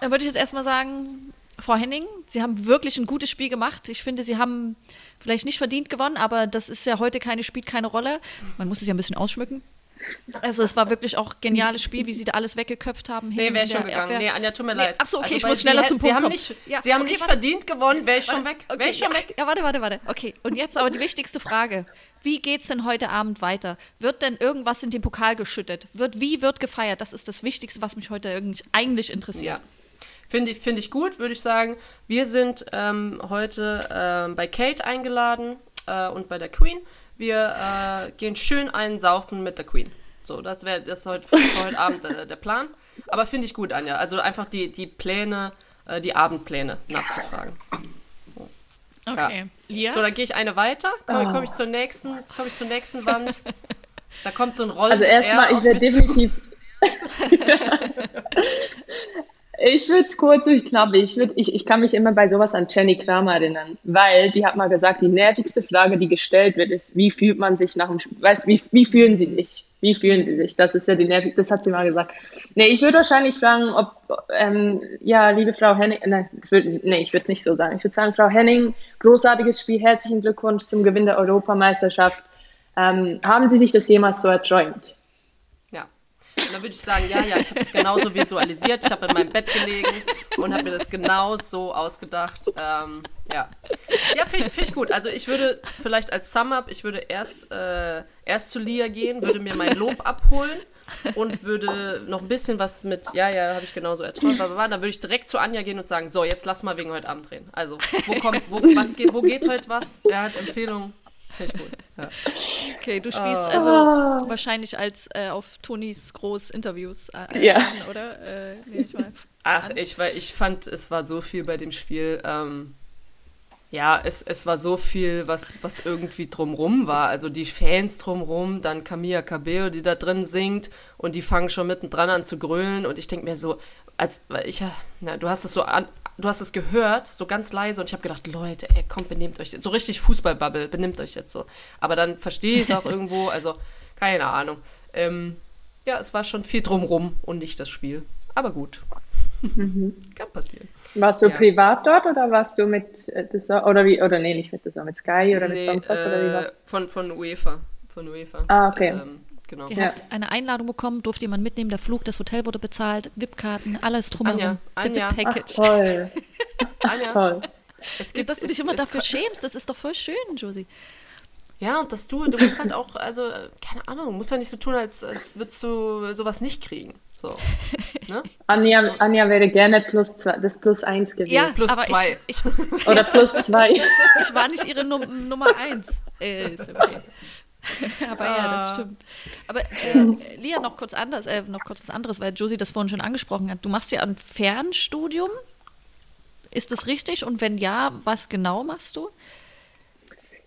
Dann würde ich jetzt erstmal sagen, Frau Henning, Sie haben wirklich ein gutes Spiel gemacht. Ich finde, Sie haben vielleicht nicht verdient gewonnen, aber das ist ja heute keine, spielt keine Rolle. Man muss es ja ein bisschen ausschmücken. Also es war wirklich auch ein geniales Spiel, wie Sie da alles weggeköpft haben. Nee, wäre schon gegangen. Abwehr. Nee, Anja, tut mir Nee, leid. ach so, okay, Also, ich muss schneller zum Sie Punkt haben kommen. nicht, Ja, Sie haben okay, nicht warte. verdient gewonnen, wäre ich schon weg. Okay, Wäre ich schon ja, weg. Ja, warte, warte, warte. Okay, und jetzt aber die wichtigste Frage. Wie geht's denn heute Abend weiter? Wird denn irgendwas in den Pokal geschüttet? Wird, wie wird gefeiert? Das ist das Wichtigste, was mich heute eigentlich interessiert. Ja. Finde ich, finde ich gut, würde ich sagen. Wir sind ähm, heute ähm, bei Kate eingeladen äh, und bei der Queen. Wir äh, gehen schön einen saufen mit der Queen. So, das wäre das heute, für heute Abend äh, der Plan. Aber finde ich gut, Anja. Also einfach die, die Pläne, äh, die Abendpläne nachzufragen. Okay. Lia? So, dann gehe ich eine weiter. Komme Oh. komm ich zur nächsten, jetzt komme ich zur nächsten Wand. Da kommt so ein Rollen. Also erstmal, ich werde definitiv. ich würde es kurz und knapp. Ich, würd, ich, ich kann mich immer bei sowas an Jenny Kramer erinnern, weil die hat mal gesagt, die nervigste Frage, die gestellt wird, ist, wie fühlt man sich nach dem Spiel? Weißt wie, wie fühlen Sie sich? Wie fühlen Sie sich? Das ist ja die nervig, das hat sie mal gesagt. Nee, ich würde wahrscheinlich fragen, ob, ähm, ja, liebe Frau Henning, nein, würd, nee, ich würde es nicht so sagen. Ich würde sagen, Frau Henning, großartiges Spiel, herzlichen Glückwunsch zum Gewinn der Europameisterschaft. Ähm, haben Sie sich das jemals so erträumt? Dann würde ich sagen, ja, ja, ich habe das genauso visualisiert. Ich habe in meinem Bett gelegen und habe mir das genau so ausgedacht. Ähm, ja, ja finde ich, find ich gut. Also ich würde vielleicht als Sum-Up, ich würde erst, äh, erst zu Lia gehen, würde mir mein Lob abholen und würde noch ein bisschen was mit, ja, ja, habe ich genauso erträumt, bla. dann würde ich direkt zu Anja gehen und sagen, so, jetzt lass mal wegen heute Abend drehen. Also, wo kommt, wo, was geht, wo geht heute was? Wer hat Empfehlungen? Finde ich gut. Ja. Okay, du spielst Ah. also wahrscheinlich als äh, auf Tonis Groß-Interviews äh, Ja. an, oder? Äh, ich mal. Ach, ich, war, ich fand, es war so viel bei dem Spiel. Ähm, ja, es, es war so viel, was, was irgendwie drumrum war. Also die Fans drumrum, dann Camilla Cabello, die da drin singt und die fangen schon mittendran an zu grölen und ich denke mir so, als weil ich ja, na, du hast es so an, du hast es gehört, so ganz leise und ich habe gedacht, Leute, ey, kommt, benehmt euch, so richtig Fußballbubble, benimmt euch jetzt so. Aber dann verstehe ich es auch irgendwo, also keine Ahnung. Ähm, ja, es war schon viel drumrum und nicht das Spiel. Aber gut. Kann passieren. Warst du Ja. privat dort oder warst du mit äh, Zone- oder wie oder nee, nicht mit Zone, mit Sky oder mit Nee, sonst was oder wie äh, was? von, von UEFA. Von UEFA. Ah, okay. Ähm, genau. Die Ja. hat eine Einladung bekommen, durfte jemand mitnehmen, der Flug, das Hotel wurde bezahlt, VIP-Karten, alles drumherum. Anja, Anja. Ach, VIP-Package. toll, Anja, toll. es gibt, Dass du dich es- immer es- dafür schämst, das ist doch voll schön, Josie. Ja, und dass du, du musst halt auch, also, äh, keine Ahnung, musst ja nicht so tun, als, als würdest du sowas nicht kriegen. So. Ne? Anja, Anja wäre gerne plus zwei, das plus eins gewesen. Ja, plus aber zwei. Ich, ich, Oder plus zwei. ich war nicht ihre Num Nummer eins. Äh, ist okay. Aber ja, Ah. das stimmt. Aber äh, Lia, noch kurz anders, äh, noch kurz was anderes, weil Josie das vorhin schon angesprochen hat. Du machst ja ein Fernstudium. Ist das richtig? Und wenn ja, was genau machst du?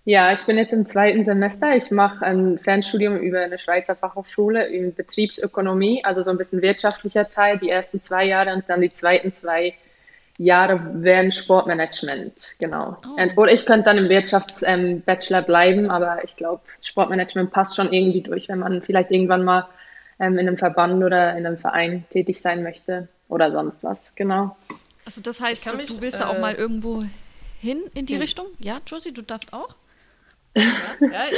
Ja, ich bin jetzt im zweiten Semester. Ich mache ein Fernstudium über eine Schweizer Fachhochschule in Betriebsökonomie, also so ein bisschen wirtschaftlicher Teil, die ersten zwei Jahre und dann die zweiten zwei Jahre wären Sportmanagement, genau. Oh. Und, oder ich könnte dann im Wirtschafts-Bachelor bleiben, aber ich glaube, Sportmanagement passt schon irgendwie durch, wenn man vielleicht irgendwann mal ähm, in einem Verband oder in einem Verein tätig sein möchte oder sonst was, genau. Also das heißt, du, mich, du willst da auch äh, mal irgendwo hin in die hin. Richtung? Ja, Josie, du darfst auch? Ja,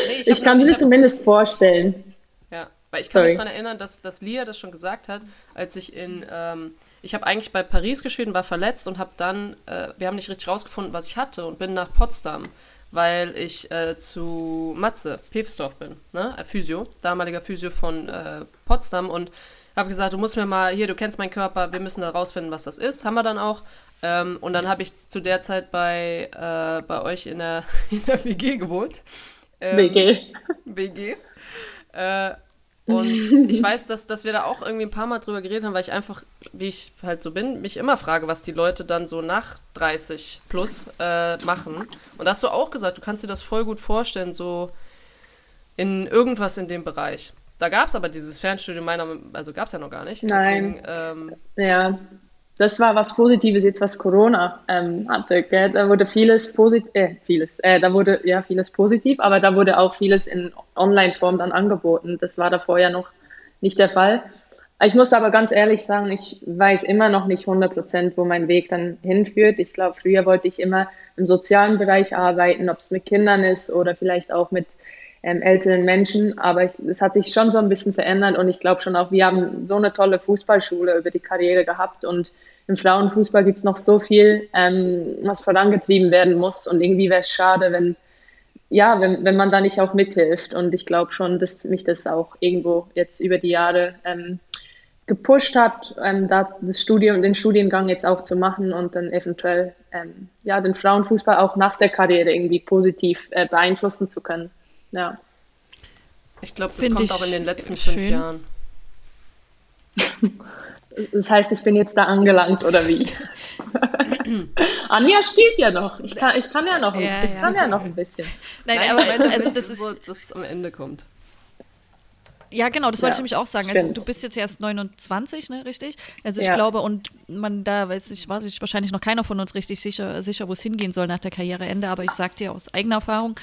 nee, Ich, hab kann mir hab- zumindest vorstellen. Ja, weil ich kann mich Sorry. daran erinnern, dass, dass Lia das schon gesagt hat, als ich in, ähm, ich habe eigentlich bei Paris gespielt und war verletzt und habe dann, äh, wir haben nicht richtig rausgefunden, was ich hatte und bin nach Potsdam, weil ich äh, zu Matze Pevsdorf bin, ne, äh, Physio, damaliger Physio von äh, Potsdam und habe gesagt, du musst mir mal, hier, du kennst meinen Körper, wir müssen da rausfinden, was das ist. Haben wir dann auch. Ähm, und dann habe ich zu der Zeit bei, äh, bei euch in der, in der WG gewohnt. Ähm, WG. WG. Äh, und ich weiß, dass, dass wir da auch irgendwie ein paar Mal drüber geredet haben, weil ich einfach, wie ich halt so bin, mich immer frage, was die Leute dann so nach 30 plus äh, machen. Und da hast du auch gesagt, du kannst dir das voll gut vorstellen, so in irgendwas in dem Bereich. Da gab es aber dieses Fernstudium meiner, also gab es ja noch gar nicht. Nein. Deswegen, ähm, Ja, das war was Positives jetzt, was Corona ähm, hatte. Gell? Da wurde vieles positiv, äh, vieles, äh, da wurde ja vieles positiv, aber da wurde auch vieles in Online-Form dann angeboten. Das war davor ja noch nicht der Fall. Ich muss aber ganz ehrlich sagen, ich weiß immer noch nicht 100 Prozent, wo mein Weg dann hinführt. Ich glaube, früher wollte ich immer im sozialen Bereich arbeiten, ob es mit Kindern ist oder vielleicht auch mit ähm, älteren Menschen. Aber es hat sich schon so ein bisschen verändert und ich glaube schon auch, wir haben so eine tolle Fußballschule über die Karriere gehabt und im Frauenfußball gibt es noch so viel, ähm, was vorangetrieben werden muss und irgendwie wäre es schade, wenn ja, wenn, wenn man da nicht auch mithilft. Und ich glaube schon, dass mich das auch irgendwo jetzt über die Jahre ähm, gepusht hat, ähm, da das Studium, den Studiengang jetzt auch zu machen und dann eventuell ähm, ja, den Frauenfußball auch nach der Karriere irgendwie positiv äh, beeinflussen zu können. Ja. ich glaube, das Find kommt auch in den letzten schön. fünf Jahren. Das heißt, ich bin jetzt da angelangt oder wie? Anja spielt ja noch. Ich kann, ich kann ja noch, ein- Ja, ich ja. kann ja noch ein bisschen. Nein, Nein, aber ich meine, also das ist so, dass es am Ende kommt. Ja, genau, das wollte Ja, ich nämlich auch sagen. Also, du bist jetzt erst 29, ne, richtig? Also ich Ja. glaube, und man da weiß ich, weiß ich wahrscheinlich noch keiner von uns richtig sicher, sicher wo es hingehen soll nach der Karriereende, aber ich sag dir aus eigener Erfahrung,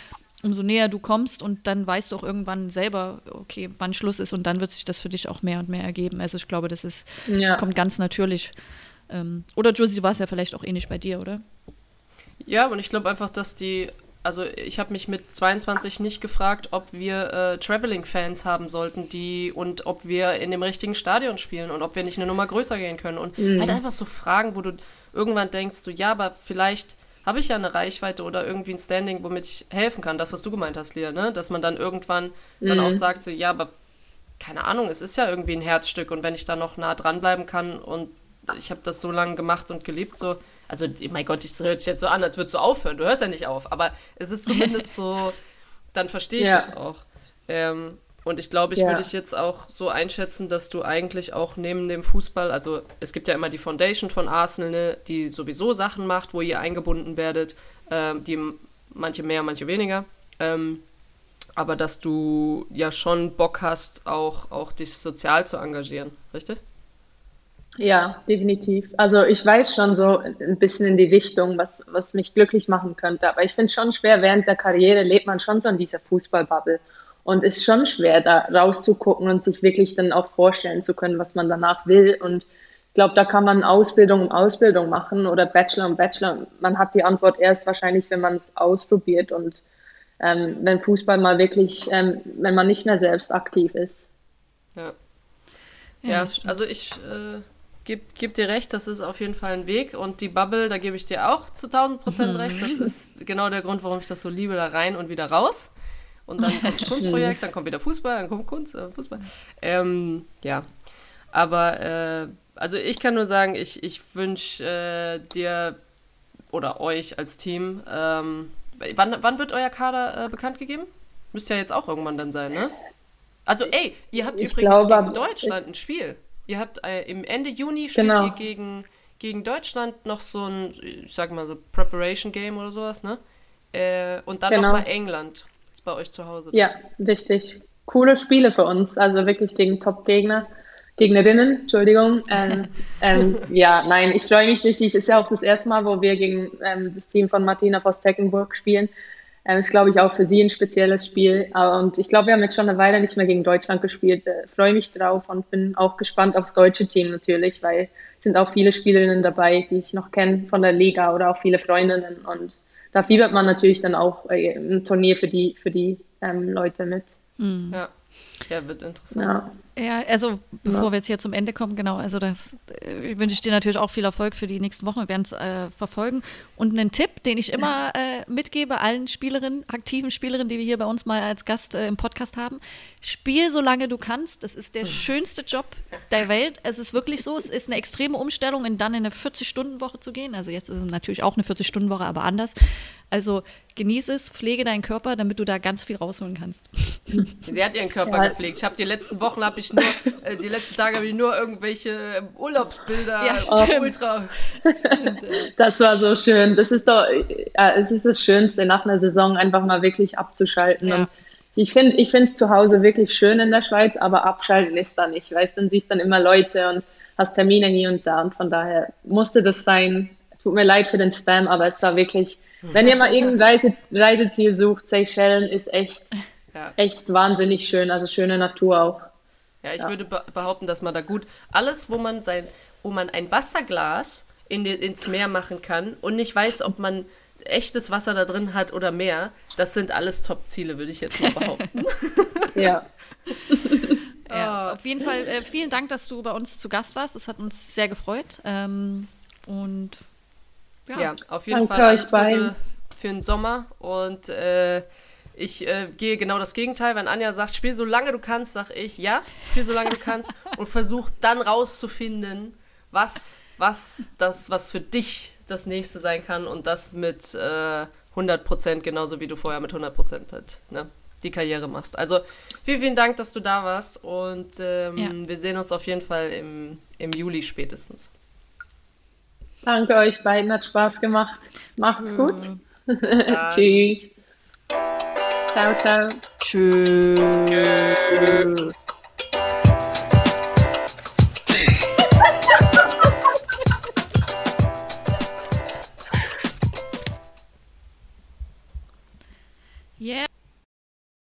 umso näher du kommst und dann weißt du auch irgendwann selber, okay, wann Schluss ist und dann wird sich das für dich auch mehr und mehr ergeben. Also ich glaube, das ist, Ja. kommt ganz natürlich. Ähm, oder Josie war es ja vielleicht auch ähnlich bei dir, oder? Ja, und ich glaube einfach, dass die, also ich habe mich mit 22 nicht gefragt, ob wir äh, Traveling-Fans haben sollten, die und ob wir in dem richtigen Stadion spielen und ob wir nicht eine Nummer größer gehen können. Und halt einfach so Fragen, wo du irgendwann denkst, du, ja, aber vielleicht habe ich ja eine Reichweite oder irgendwie ein Standing, womit ich helfen kann. Das, was du gemeint hast, Lia, ne? Dass man dann irgendwann dann auch sagt, so, ja, aber keine Ahnung, es ist ja irgendwie ein Herzstück und wenn ich da noch nah dranbleiben kann und ich habe das so lange gemacht und gelebt, so, also mein Gott, ich hört sich jetzt so an, als würdest du aufhören, du hörst ja nicht auf, aber es ist zumindest so, dann verstehe ich Ja. das auch. Ähm, und ich glaube, ich Ja. würde dich jetzt auch so einschätzen, dass du eigentlich auch neben dem Fußball, also es gibt ja immer die Foundation von Arsenal, ne, die sowieso Sachen macht, wo ihr eingebunden werdet, ähm, die manche mehr, manche weniger. Ähm, aber dass du ja schon Bock hast, auch, auch dich sozial zu engagieren, richtig? Ja, definitiv. Also ich weiß schon so ein bisschen in die Richtung, was, was mich glücklich machen könnte. Aber ich finde es schon schwer, während der Karriere lebt man schon so in dieser Fußballbubble. Und es ist schon schwer, da rauszugucken und sich wirklich dann auch vorstellen zu können, was man danach will. Und ich glaube, da kann man Ausbildung um Ausbildung machen oder Bachelor um Bachelor. Man hat die Antwort erst wahrscheinlich, wenn man es ausprobiert und ähm, wenn Fußball mal wirklich, ähm, wenn man nicht mehr selbst aktiv ist. Ja. Ja, also ich äh, gebe geb dir recht, das ist auf jeden Fall ein Weg. Und die Bubble, da gebe ich dir auch zu 1000 Prozent recht. Das ist genau der Grund, warum ich das so liebe, da rein und wieder raus. Und dann kommt Kunstprojekt, dann kommt wieder Fußball, dann kommt Kunst, äh, Fußball. Ähm, ja, aber äh, also ich kann nur sagen, ich, ich wünsche äh, dir oder euch als Team, ähm, wann, wann wird euer Kader äh, bekannt gegeben? Müsste ja jetzt auch irgendwann dann sein, ne? Also ey, ihr habt Ich übrigens glaube, gegen Deutschland ein Spiel. Ihr habt äh, im Ende Juni spielt Genau. ihr gegen, gegen Deutschland noch so ein, ich sag mal so Preparation Game oder sowas, ne? Äh, und dann Genau. nochmal England. Bei euch zu Hause. Ja, richtig. Coole Spiele für uns, also wirklich gegen Top-Gegner, Gegnerinnen, Entschuldigung. Ähm, ähm, ja, nein, ich freue mich richtig. Ist ja auch das erste Mal, wo wir gegen ähm, das Team von Martina Voss Tecklenburg spielen. Ähm, ist, glaube ich, auch für sie ein spezielles Spiel. Und ich glaube, wir haben jetzt schon eine Weile nicht mehr gegen Deutschland gespielt. Äh, freue mich drauf und bin auch gespannt aufs deutsche Team natürlich, weil es sind auch viele Spielerinnen dabei, die ich noch kenne von der Liga oder auch viele Freundinnen. Und da fiebert man natürlich dann auch äh, ein Turnier für die, für die ähm, Leute mit. Ja. ja, wird interessant. Ja. Ja, also bevor Ja. wir jetzt hier zum Ende kommen, genau, also das äh, wünsche ich dir natürlich auch viel Erfolg für die nächsten Wochen. Wir werden es äh, verfolgen. Und einen Tipp, den ich immer äh, mitgebe allen Spielerinnen, aktiven Spielerinnen, die wir hier bei uns mal als Gast äh, im Podcast haben, spiel so lange du kannst. Das ist der schönste Job der Welt. Es ist wirklich so, es ist eine extreme Umstellung, in dann in eine 40-Stunden-Woche zu gehen. Also jetzt ist es natürlich auch eine 40-Stunden-Woche, aber anders. Also genieße es, pflege deinen Körper, damit du da ganz viel rausholen kannst. Sie hat ihren Körper Ja. gepflegt. Ich habe die letzten Wochen habe ich nur, äh, die letzten Tage habe ich nur irgendwelche äh, Urlaubsbilder, Ja, äh, stimmt. Ultra. Das war so schön. Das ist doch, ja, es ist das Schönste, nach einer Saison einfach mal wirklich abzuschalten. Ja. Und ich finde, ich finde es zu Hause wirklich schön in der Schweiz, aber abschalten ist da nicht. Weißt, dann siehst dann immer Leute und hast Termine hier und da. Und von daher musste das sein. Tut mir leid für den Spam, aber es war wirklich, wenn ihr mal irgendein Reise, Reiseziel sucht, Seychellen ist echt, Ja. echt wahnsinnig schön. Also schöne Natur auch. Ja, ich würde be behaupten, dass man da gut alles, wo man sein, wo man ein Wasserglas in ins Meer machen kann und nicht weiß, ob man echtes Wasser da drin hat oder mehr, das sind alles Top-Ziele, würde ich jetzt mal behaupten. Ja. Ja, auf jeden Fall äh, vielen Dank, dass du bei uns zu Gast warst. Es hat uns sehr gefreut. Ähm, und ja, Ja, auf jeden Danke Fall euch alles Gute beiden. für den Sommer und äh, ich äh, gehe genau das Gegenteil. Wenn Anja sagt, spiel so lange du kannst, sag ich ja, spiel so lange du kannst und versuch dann rauszufinden, was, was das, was für dich das nächste sein kann und das mit äh, 100% genauso wie du vorher mit 100% halt, ne, die Karriere machst. Also vielen, vielen Dank, dass du da warst und ähm, Ja. wir sehen uns auf jeden Fall im, im Juli spätestens. Danke euch beiden, hat Spaß gemacht. Macht's gut. Tschüss. Ciao, ciao. tschüss.